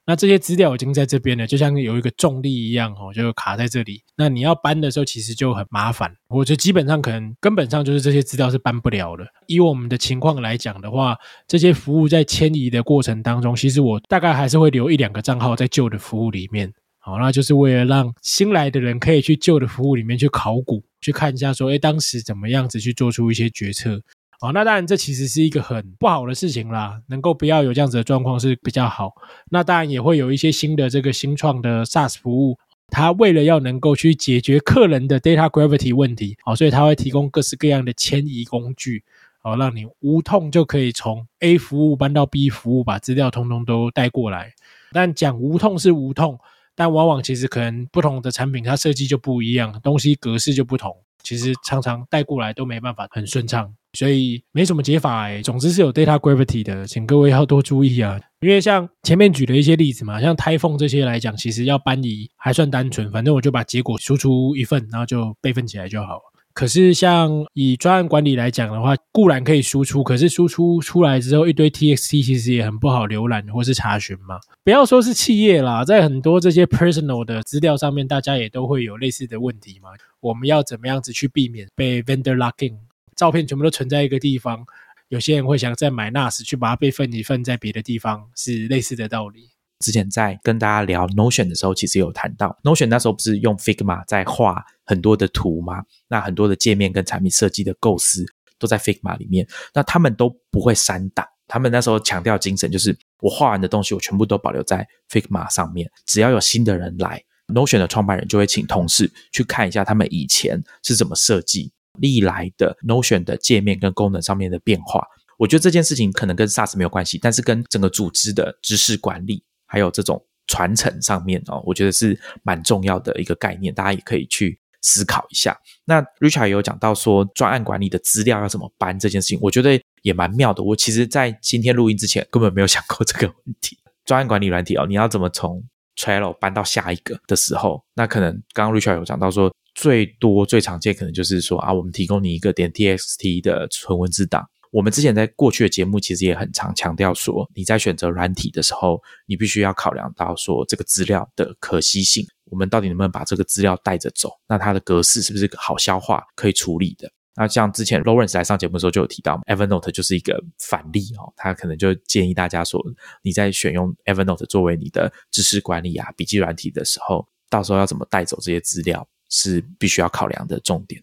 那这些资料已经在这边了，就像有一个重力一样哦，就卡在这里。那你要搬的时候，其实就很麻烦。我觉得基本上可能根本上就是这些资料是搬不了的。以我们的情况来讲的话，这些服务在迁移的过程当中，其实我大概还是会留一两个账号在旧的服务里面。好，那就是为了让新来的人可以去旧的服务里面去考古，去看一下说，哎，当时怎么样子去做出一些决策。哦，那当然，这其实是一个很不好的事情啦。能够不要有这样子的状况是比较好。那当然也会有一些新的这个新创的 SaaS 服务，它为了要能够去解决客人的 data gravity 问题，哦，所以它会提供各式各样的迁移工具，哦，让你无痛就可以从 A 服务搬到 B 服务，把资料通通都带过来。但讲无痛是无痛，但往往其实可能不同的产品它设计就不一样，东西格式就不同，其实常常带过来都没办法很顺畅。所以没什么解法哎，总之是有 data gravity 的，请各位要多注意啊。因为像前面举的一些例子嘛，像 t 凤这些来讲，其实要搬移还算单纯，反正我就把结果输出一份，然后就备份起来就好。可是像以专案管理来讲的话，固然可以输出，可是输出出来之后一堆 txt，其实也很不好浏览或是查询嘛。不要说是企业啦，在很多这些 personal 的资料上面，大家也都会有类似的问题嘛。我们要怎么样子去避免被 vendor locking？照片全部都存在一个地方，有些人会想再买 NAS 去把它备份一份在别的地方，是类似的道理。之前在跟大家聊 Notion 的时候，其实有谈到 Notion 那时候不是用 Figma 在画很多的图吗？那很多的界面跟产品设计的构思都在 Figma 里面，那他们都不会删档。他们那时候强调精神就是，我画完的东西我全部都保留在 Figma 上面，只要有新的人来，Notion 的创办人就会请同事去看一下他们以前是怎么设计。历来的 Notion 的界面跟功能上面的变化，我觉得这件事情可能跟 SaaS 没有关系，但是跟整个组织的知识管理还有这种传承上面哦，我觉得是蛮重要的一个概念，大家也可以去思考一下。那 Richard 有讲到说专案管理的资料要怎么搬这件事情，我觉得也蛮妙的。我其实在今天录音之前根本没有想过这个问题。专案管理软体哦，你要怎么从 Trello 搬到下一个的时候，那可能刚刚 Richard 有讲到说。最多最常见可能就是说啊，我们提供你一个点 txt 的纯文字档。我们之前在过去的节目其实也很常强调说，你在选择软体的时候，你必须要考量到说这个资料的可惜性，我们到底能不能把这个资料带着走？那它的格式是不是好消化、可以处理的？那像之前 Lawrence 来上节目的时候就有提到，Evernote 就是一个反例哦，他可能就建议大家说，你在选用 Evernote 作为你的知识管理啊、笔记软体的时候，到时候要怎么带走这些资料？是必须要考量的重点。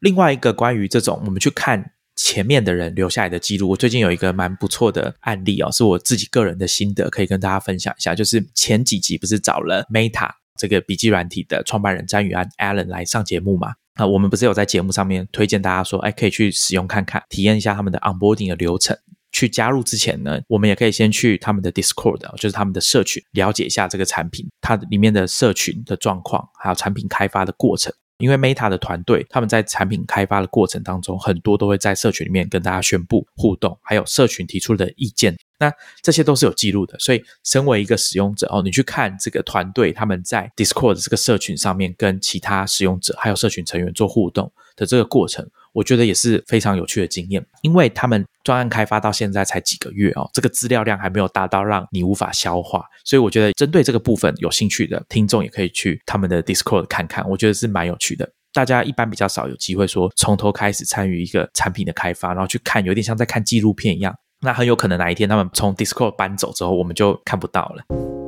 另外一个关于这种，我们去看前面的人留下来的记录。我最近有一个蛮不错的案例哦，是我自己个人的心得，可以跟大家分享一下。就是前几集不是找了 Meta 这个笔记软体的创办人詹宇安 Alan 来上节目嘛？啊，我们不是有在节目上面推荐大家说，哎，可以去使用看看，体验一下他们的 onboarding 的流程。去加入之前呢，我们也可以先去他们的 Discord，就是他们的社群，了解一下这个产品它里面的社群的状况，还有产品开发的过程。因为 Meta 的团队他们在产品开发的过程当中，很多都会在社群里面跟大家宣布互动，还有社群提出的意见，那这些都是有记录的。所以，身为一个使用者哦，你去看这个团队他们在 Discord 这个社群上面跟其他使用者还有社群成员做互动的这个过程。我觉得也是非常有趣的经验，因为他们专案开发到现在才几个月哦，这个资料量还没有大到让你无法消化，所以我觉得针对这个部分有兴趣的听众也可以去他们的 Discord 看看，我觉得是蛮有趣的。大家一般比较少有机会说从头开始参与一个产品的开发，然后去看，有点像在看纪录片一样。那很有可能哪一天他们从 Discord 搬走之后，我们就看不到了。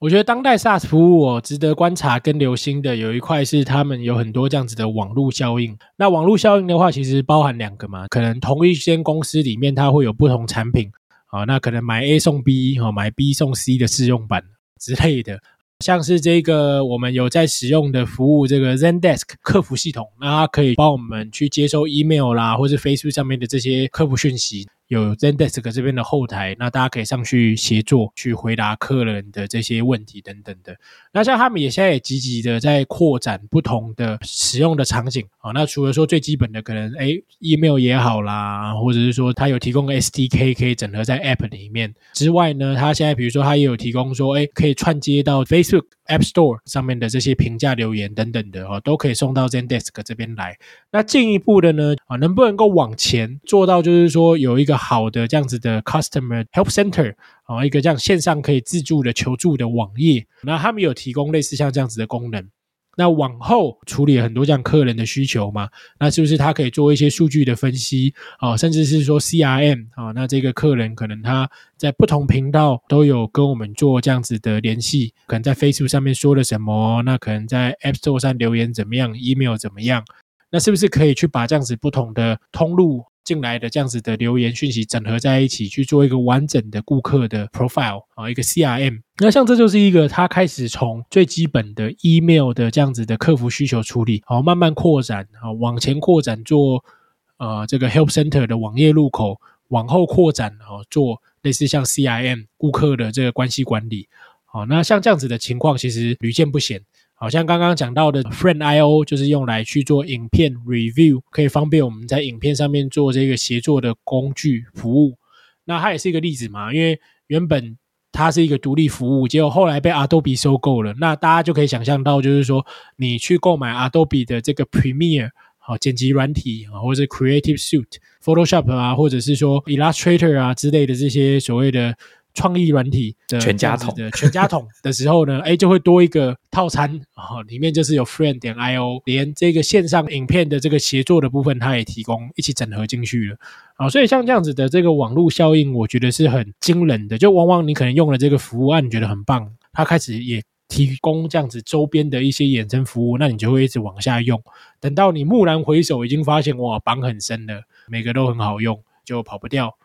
我觉得当代 SaaS 服务哦，值得观察跟留心的有一块是他们有很多这样子的网络效应。那网络效应的话，其实包含两个嘛，可能同一间公司里面它会有不同产品啊，那可能买 A 送 B 哈，买 B 送 C 的试用版之类的。像是这个我们有在使用的服务，这个 Zendesk 客服系统，那它可以帮我们去接收 email 啦，或是 Facebook 上面的这些客服讯息。有 Zendesk 这边的后台，那大家可以上去协作，去回答客人的这些问题等等的。那像他们也现在也积极的在扩展不同的使用的场景啊。那除了说最基本的可能哎 email 也好啦，或者是说它有提供 SDK 可以整合在 App 里面之外呢，它现在比如说它也有提供说哎可以串接到 Facebook App Store 上面的这些评价留言等等的哦，都可以送到 Zendesk 这边来。那进一步的呢啊，能不能够往前做到就是说有一个好的这样子的 customer help center 啊，一个这样线上可以自助的求助的网页，那他们有提供类似像这样子的功能。那往后处理很多这样客人的需求嘛，那是不是他可以做一些数据的分析啊，甚至是说 CRM 啊？那这个客人可能他在不同频道都有跟我们做这样子的联系，可能在 Facebook 上面说了什么，那可能在 App Store 上留言怎么样，email 怎么样？那是不是可以去把这样子不同的通路？进来的这样子的留言讯息整合在一起，去做一个完整的顾客的 profile 啊，一个 CRM。那像这就是一个他开始从最基本的 email 的这样子的客服需求处理，好慢慢扩展啊，往前扩展做呃这个 help center 的网页入口，往后扩展啊，做类似像 CRM 顾客的这个关系管理。好，那像这样子的情况其实屡见不鲜。好像刚刚讲到的 Friend I O 就是用来去做影片 review，可以方便我们在影片上面做这个协作的工具服务。那它也是一个例子嘛，因为原本它是一个独立服务，结果后来被 Adobe 收购了。那大家就可以想象到，就是说你去购买 Adobe 的这个 Premiere 好剪辑软体啊，或者 Creative Suite、Photoshop 啊，或者是说 Illustrator 啊之类的这些所谓的。创意软体的全家桶的全家桶的时候呢，哎，就会多一个套餐啊，里面就是有 Friend 点 I O，连这个线上影片的这个协作的部分，它也提供一起整合进去了啊。所以像这样子的这个网络效应，我觉得是很惊人的。就往往你可能用了这个服务啊，你觉得很棒，它开始也提供这样子周边的一些衍生服务，那你就会一直往下用。等到你蓦然回首，已经发现哇，绑很深了，每个都很好用，就跑不掉。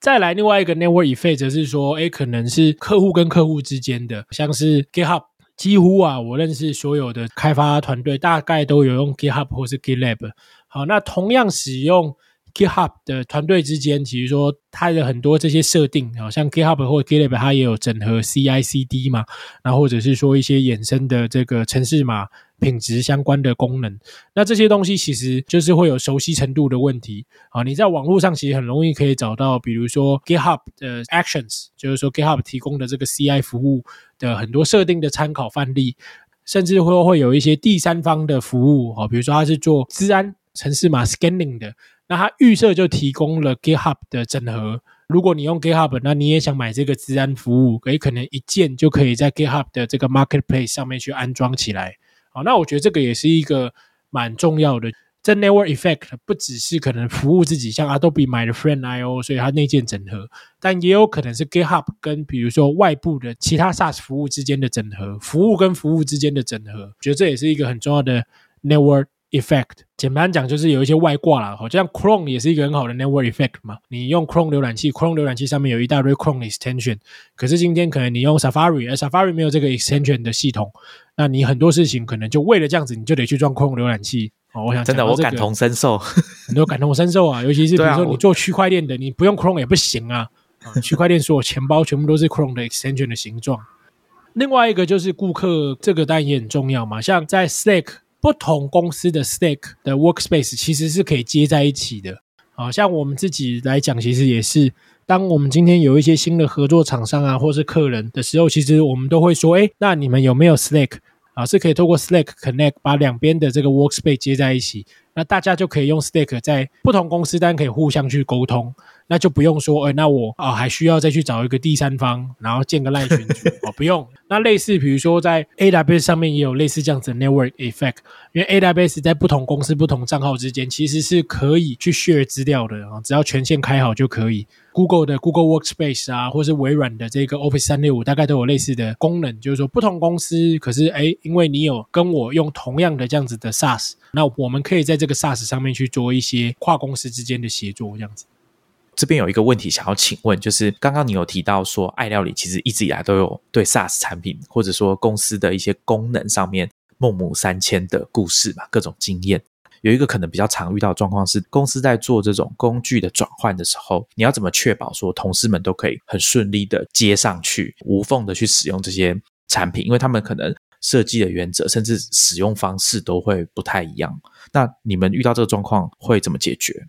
再来另外一个 network effect 则是说，哎，可能是客户跟客户之间的，像是 GitHub，几乎啊，我认识所有的开发团队大概都有用 GitHub 或是 GitLab。好，那同样使用 GitHub 的团队之间，其实说它的很多这些设定，好像 GitHub 或 GitLab 它也有整合 CI/CD 嘛，那或者是说一些衍生的这个程式码。品质相关的功能，那这些东西其实就是会有熟悉程度的问题啊。你在网络上其实很容易可以找到，比如说 GitHub 的 Actions，就是说 GitHub 提供的这个 CI 服务的很多设定的参考范例，甚至会会有一些第三方的服务啊，比如说它是做治安城市码 Scanning 的，那它预设就提供了 GitHub 的整合。如果你用 GitHub，那你也想买这个治安服务，也可能一键就可以在 GitHub 的这个 Marketplace 上面去安装起来。那我觉得这个也是一个蛮重要的。这 network effect 不只是可能服务自己，像 Adobe 买了 Friend I O，所以它内建整合，但也有可能是 GitHub 跟比如说外部的其他 SaaS 服务之间的整合，服务跟服务之间的整合，我觉得这也是一个很重要的 network。Effect 简单讲就是有一些外挂了，就像 Chrome 也是一个很好的 Network Effect 嘛。你用 Chrome 浏览器，Chrome 浏览器上面有一大堆 Chrome Extension，可是今天可能你用 Safari，而 Safari 没有这个 Extension 的系统，那你很多事情可能就为了这样子，你就得去装 Chrome 浏览器。哦，我想真的，我感同身受，很多感同身受啊。尤其是比如说你做区块链的，你不用 Chrome 也不行啊。区块链所有钱包全部都是 Chrome 的 Extension 的形状。另外一个就是顾客，这个当然也很重要嘛。像在 Slack。不同公司的 Stack 的 Workspace 其实是可以接在一起的。啊像我们自己来讲，其实也是，当我们今天有一些新的合作厂商啊，或是客人的时候，其实我们都会说，哎，那你们有没有 Slack 啊？是可以透过 Slack Connect 把两边的这个 Workspace 接在一起，那大家就可以用 Slack 在不同公司，当然可以互相去沟通。那就不用说，哎，那我啊还需要再去找一个第三方，然后建个赖群组 哦，不用。那类似，比如说在 AWS 上面也有类似这样子的 network effect，因为 AWS 在不同公司、不同账号之间其实是可以去 share 资料的啊，只要权限开好就可以。Google 的 Google Workspace 啊，或是微软的这个 Office 三六五，大概都有类似的功能，就是说不同公司，可是哎，因为你有跟我用同样的这样子的 SaaS，那我们可以在这个 SaaS 上面去做一些跨公司之间的协作，这样子。这边有一个问题想要请问，就是刚刚你有提到说，爱料理其实一直以来都有对 SaaS 产品或者说公司的一些功能上面孟母三迁的故事嘛，各种经验。有一个可能比较常遇到的状况是，公司在做这种工具的转换的时候，你要怎么确保说同事们都可以很顺利的接上去，无缝的去使用这些产品？因为他们可能设计的原则甚至使用方式都会不太一样。那你们遇到这个状况会怎么解决？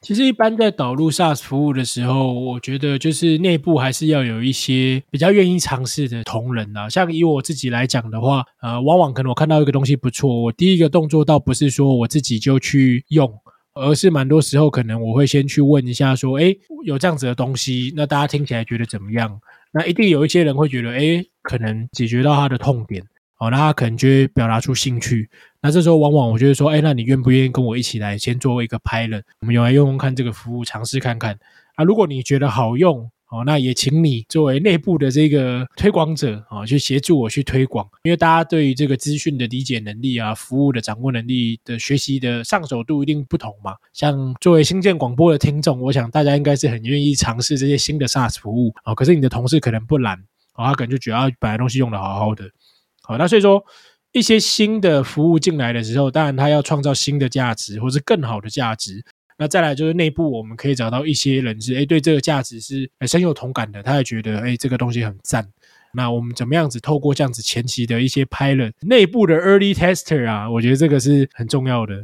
其实一般在导入 SaaS 服务的时候，我觉得就是内部还是要有一些比较愿意尝试的同仁啊。像以我自己来讲的话，呃，往往可能我看到一个东西不错，我第一个动作倒不是说我自己就去用，而是蛮多时候可能我会先去问一下，说，哎，有这样子的东西，那大家听起来觉得怎么样？那一定有一些人会觉得，哎，可能解决到他的痛点。哦，那他可能就会表达出兴趣。那这时候往往我就会说，哎，那你愿不愿意跟我一起来先作为一个 pilot，我们用来用用看这个服务，尝试看看。啊，如果你觉得好用，哦，那也请你作为内部的这个推广者，啊，去协助我去推广。因为大家对于这个资讯的理解能力啊，服务的掌握能力的学习的上手度一定不同嘛。像作为新建广播的听众，我想大家应该是很愿意尝试这些新的 SaaS 服务啊。可是你的同事可能不懒，哦，他可能就觉得本来东西用的好好的。好，那所以说一些新的服务进来的时候，当然它要创造新的价值，或是更好的价值。那再来就是内部我们可以找到一些人是，哎，对这个价值是深有同感的，他也觉得，哎，这个东西很赞。那我们怎么样子透过这样子前期的一些 pilot 内部的 early tester 啊，我觉得这个是很重要的。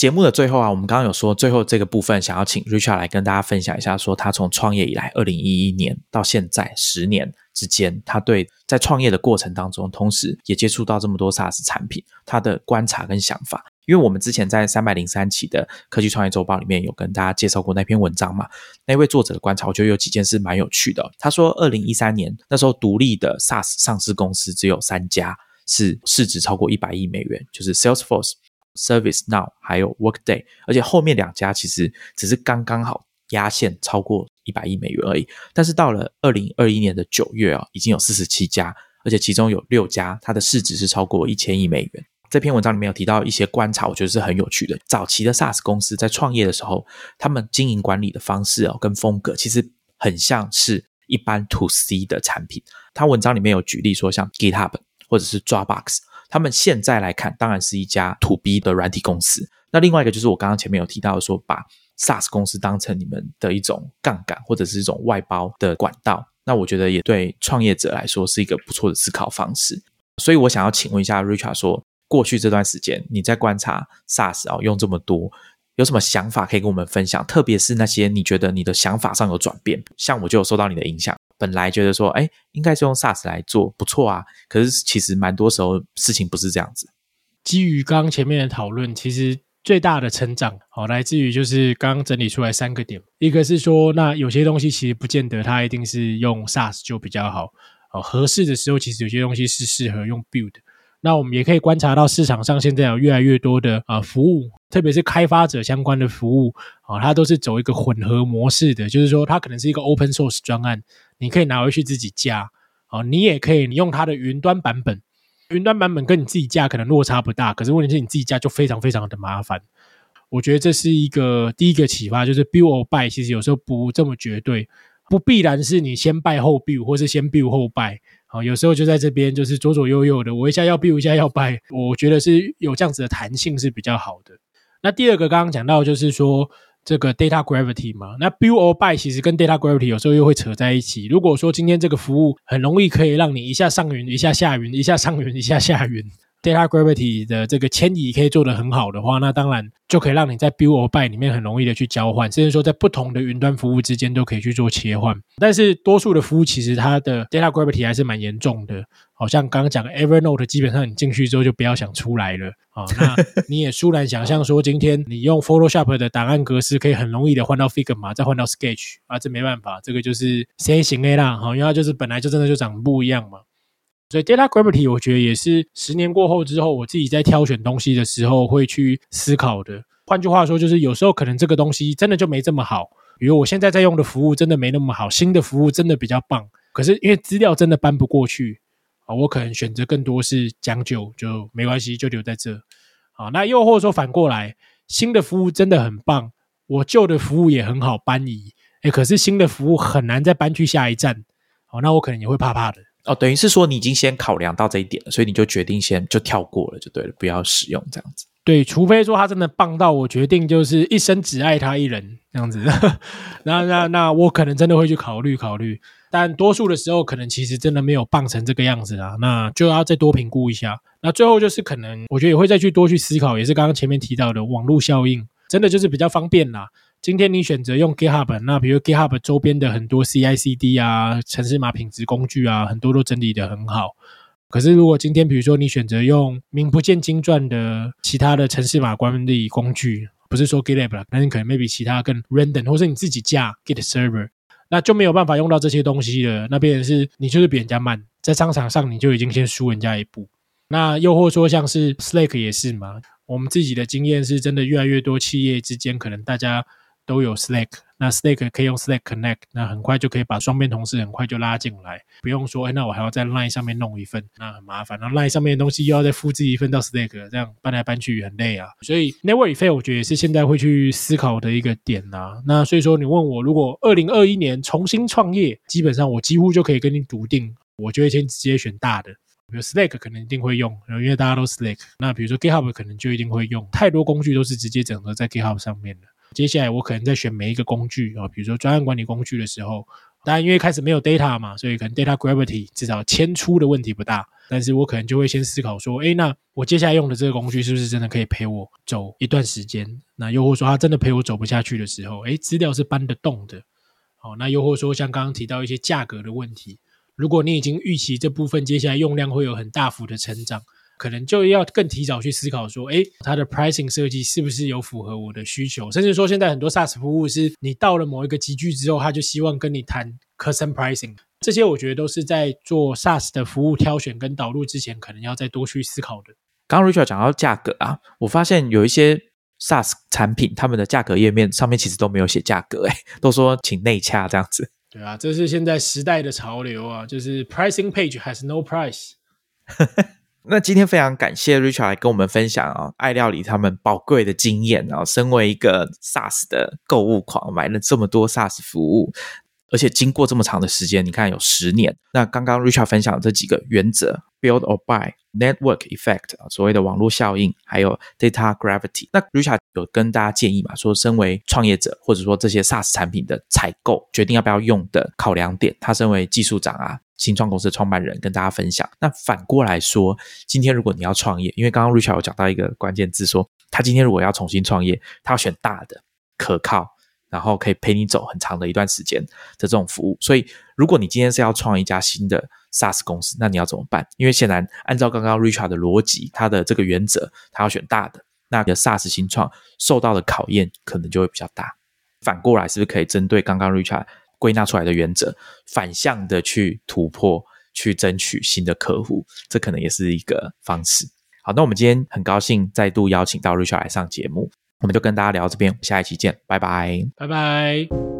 节目的最后啊，我们刚刚有说最后这个部分，想要请 Richard 来跟大家分享一下，说他从创业以来，二零一一年到现在十年之间，他对在创业的过程当中，同时也接触到这么多 SaaS 产品，他的观察跟想法。因为我们之前在三百零三期的科技创业周报里面有跟大家介绍过那篇文章嘛，那位作者的观察，我觉得有几件事蛮有趣的。他说，二零一三年那时候独立的 SaaS 上市公司只有三家是市值超过一百亿美元，就是 Salesforce。Service Now 还有 Workday，而且后面两家其实只是刚刚好压线超过一百亿美元而已。但是到了二零二一年的九月啊，已经有四十七家，而且其中有六家它的市值是超过一千亿美元。这篇文章里面有提到一些观察，我觉得是很有趣的。早期的 SaaS 公司在创业的时候，他们经营管理的方式哦跟风格，其实很像是一般 To C 的产品。他文章里面有举例说，像 GitHub 或者是 Dropbox。他们现在来看，当然是一家 To B 的软体公司。那另外一个就是我刚刚前面有提到说，把 SaaS 公司当成你们的一种杠杆或者是一种外包的管道。那我觉得也对创业者来说是一个不错的思考方式。所以我想要请问一下 Richard，说过去这段时间你在观察 SaaS 啊用这么多，有什么想法可以跟我们分享？特别是那些你觉得你的想法上有转变，像我就有受到你的影响。本来觉得说，哎，应该是用 SaaS 来做，不错啊。可是其实蛮多时候事情不是这样子。基于刚前面的讨论，其实最大的成长，好来自于就是刚刚整理出来三个点。一个是说，那有些东西其实不见得它一定是用 SaaS 就比较好。哦，合适的时候，其实有些东西是适合用 Build。那我们也可以观察到市场上现在有越来越多的啊服务，特别是开发者相关的服务啊，它都是走一个混合模式的，就是说它可能是一个 Open Source 专案，你可以拿回去自己加啊，你也可以你用它的云端版本，云端版本跟你自己加可能落差不大，可是问题是你自己加就非常非常的麻烦。我觉得这是一个第一个启发，就是 Build or Buy 其实有时候不这么绝对，不必然是你先 buy 后 build，或是先 build 后 buy。好，有时候就在这边，就是左左右右的，我一下要 build，一下要 buy，我觉得是有这样子的弹性是比较好的。那第二个刚刚讲到就是说这个 data gravity 嘛，那 build or buy 其实跟 data gravity 有时候又会扯在一起。如果说今天这个服务很容易可以让你一下上云，一下下云，一下上云，一下下云。Data gravity 的这个迁移可以做得很好的话，那当然就可以让你在 build or buy 里面很容易的去交换，甚至说在不同的云端服务之间都可以去做切换。但是多数的服务其实它的 data gravity 还是蛮严重的，好像刚刚讲 Evernote，基本上你进去之后就不要想出来了啊。那你也舒然想象说，今天你用 Photoshop 的档案格式可以很容易的换到 Figma，再换到 Sketch 啊，这没办法，这个就是 C 型 A 啦，好，因为它就是本来就真的就长不一样嘛。所以 data gravity 我觉得也是十年过后之后，我自己在挑选东西的时候会去思考的。换句话说，就是有时候可能这个东西真的就没这么好。比如我现在在用的服务真的没那么好，新的服务真的比较棒。可是因为资料真的搬不过去啊，我可能选择更多是将就，就没关系，就留在这。啊，那又或者说反过来，新的服务真的很棒，我旧的服务也很好搬移。哎，可是新的服务很难再搬去下一站。哦，那我可能也会怕怕的。哦，等于是说你已经先考量到这一点了，所以你就决定先就跳过了，就对了，不要使用这样子。对，除非说他真的棒到我决定就是一生只爱他一人这样子，那那那我可能真的会去考虑考虑。但多数的时候，可能其实真的没有棒成这个样子啊，那就要再多评估一下。那最后就是可能，我觉得也会再去多去思考，也是刚刚前面提到的网络效应，真的就是比较方便啦。今天你选择用 GitHub，那比如 GitHub 周边的很多 CI/CD 啊、城市码品质工具啊，很多都整理的很好。可是如果今天比如说你选择用名不见经传的其他的城市码管理工具，不是说 GitLab，但是可能 maybe 其他更 random，或是你自己架 Git Server。那就没有办法用到这些东西了。那边是你就是比人家慢，在商场上你就已经先输人家一步。那又或说像是 Slack 也是嘛，我们自己的经验是真的越来越多企业之间可能大家。都有 Slack，那 Slack 可以用 Slack Connect，那很快就可以把双边同事很快就拉进来，不用说，哎，那我还要在 Line 上面弄一份，那很麻烦。那 Line 上面的东西又要再复制一份到 Slack，这样搬来搬去很累啊。所以 Network Effect 我觉得也是现在会去思考的一个点呐。那所以说，你问我如果二零二一年重新创业，基本上我几乎就可以跟你笃定，我就会先直接选大的，比如 Slack 可能一定会用，因为大家都 Slack。那比如说 GitHub 可能就一定会用，太多工具都是直接整合在 GitHub 上面的。接下来我可能在选每一个工具啊，比如说专案管理工具的时候，当然因为开始没有 data 嘛，所以可能 data gravity 至少迁出的问题不大。但是我可能就会先思考说，哎，那我接下来用的这个工具是不是真的可以陪我走一段时间？那又或者说它真的陪我走不下去的时候，哎，资料是搬得动的。好，那又或者说像刚刚提到一些价格的问题，如果你已经预期这部分接下来用量会有很大幅的成长。可能就要更提早去思考说，哎，它的 pricing 设计是不是有符合我的需求？甚至说，现在很多 SaaS 服务是你到了某一个集聚之后，他就希望跟你谈 custom pricing。这些我觉得都是在做 SaaS 的服务挑选跟导入之前，可能要再多去思考的。刚刚 Richard 讲到价格啊，我发现有一些 SaaS 产品，他们的价格页面上面其实都没有写价格，哎，都说请内洽这样子。对啊，这是现在时代的潮流啊，就是 pricing page has no price。那今天非常感谢 Richard 来跟我们分享啊，爱料理他们宝贵的经验啊。身为一个 SaaS 的购物狂，买了这么多 SaaS 服务，而且经过这么长的时间，你看有十年。那刚刚 Richard 分享这几个原则：Build or Buy、Network Effect，所谓的网络效应，还有 Data Gravity。那 Richard 有跟大家建议嘛，说身为创业者，或者说这些 SaaS 产品的采购决定要不要用的考量点，他身为技术长啊。新创公司的创办人跟大家分享。那反过来说，今天如果你要创业，因为刚刚 Richard 有讲到一个关键字，说他今天如果要重新创业，他要选大的、可靠，然后可以陪你走很长的一段时间的这种服务。所以，如果你今天是要创一家新的 SaaS 公司，那你要怎么办？因为显然按照刚刚 Richard 的逻辑，他的这个原则，他要选大的，那你的 SaaS 新创受到的考验可能就会比较大。反过来，是不是可以针对刚刚 Richard？归纳出来的原则，反向的去突破，去争取新的客户，这可能也是一个方式。好，那我们今天很高兴再度邀请到 Richard 来上节目，我们就跟大家聊到这边，下一期见，拜拜，拜拜。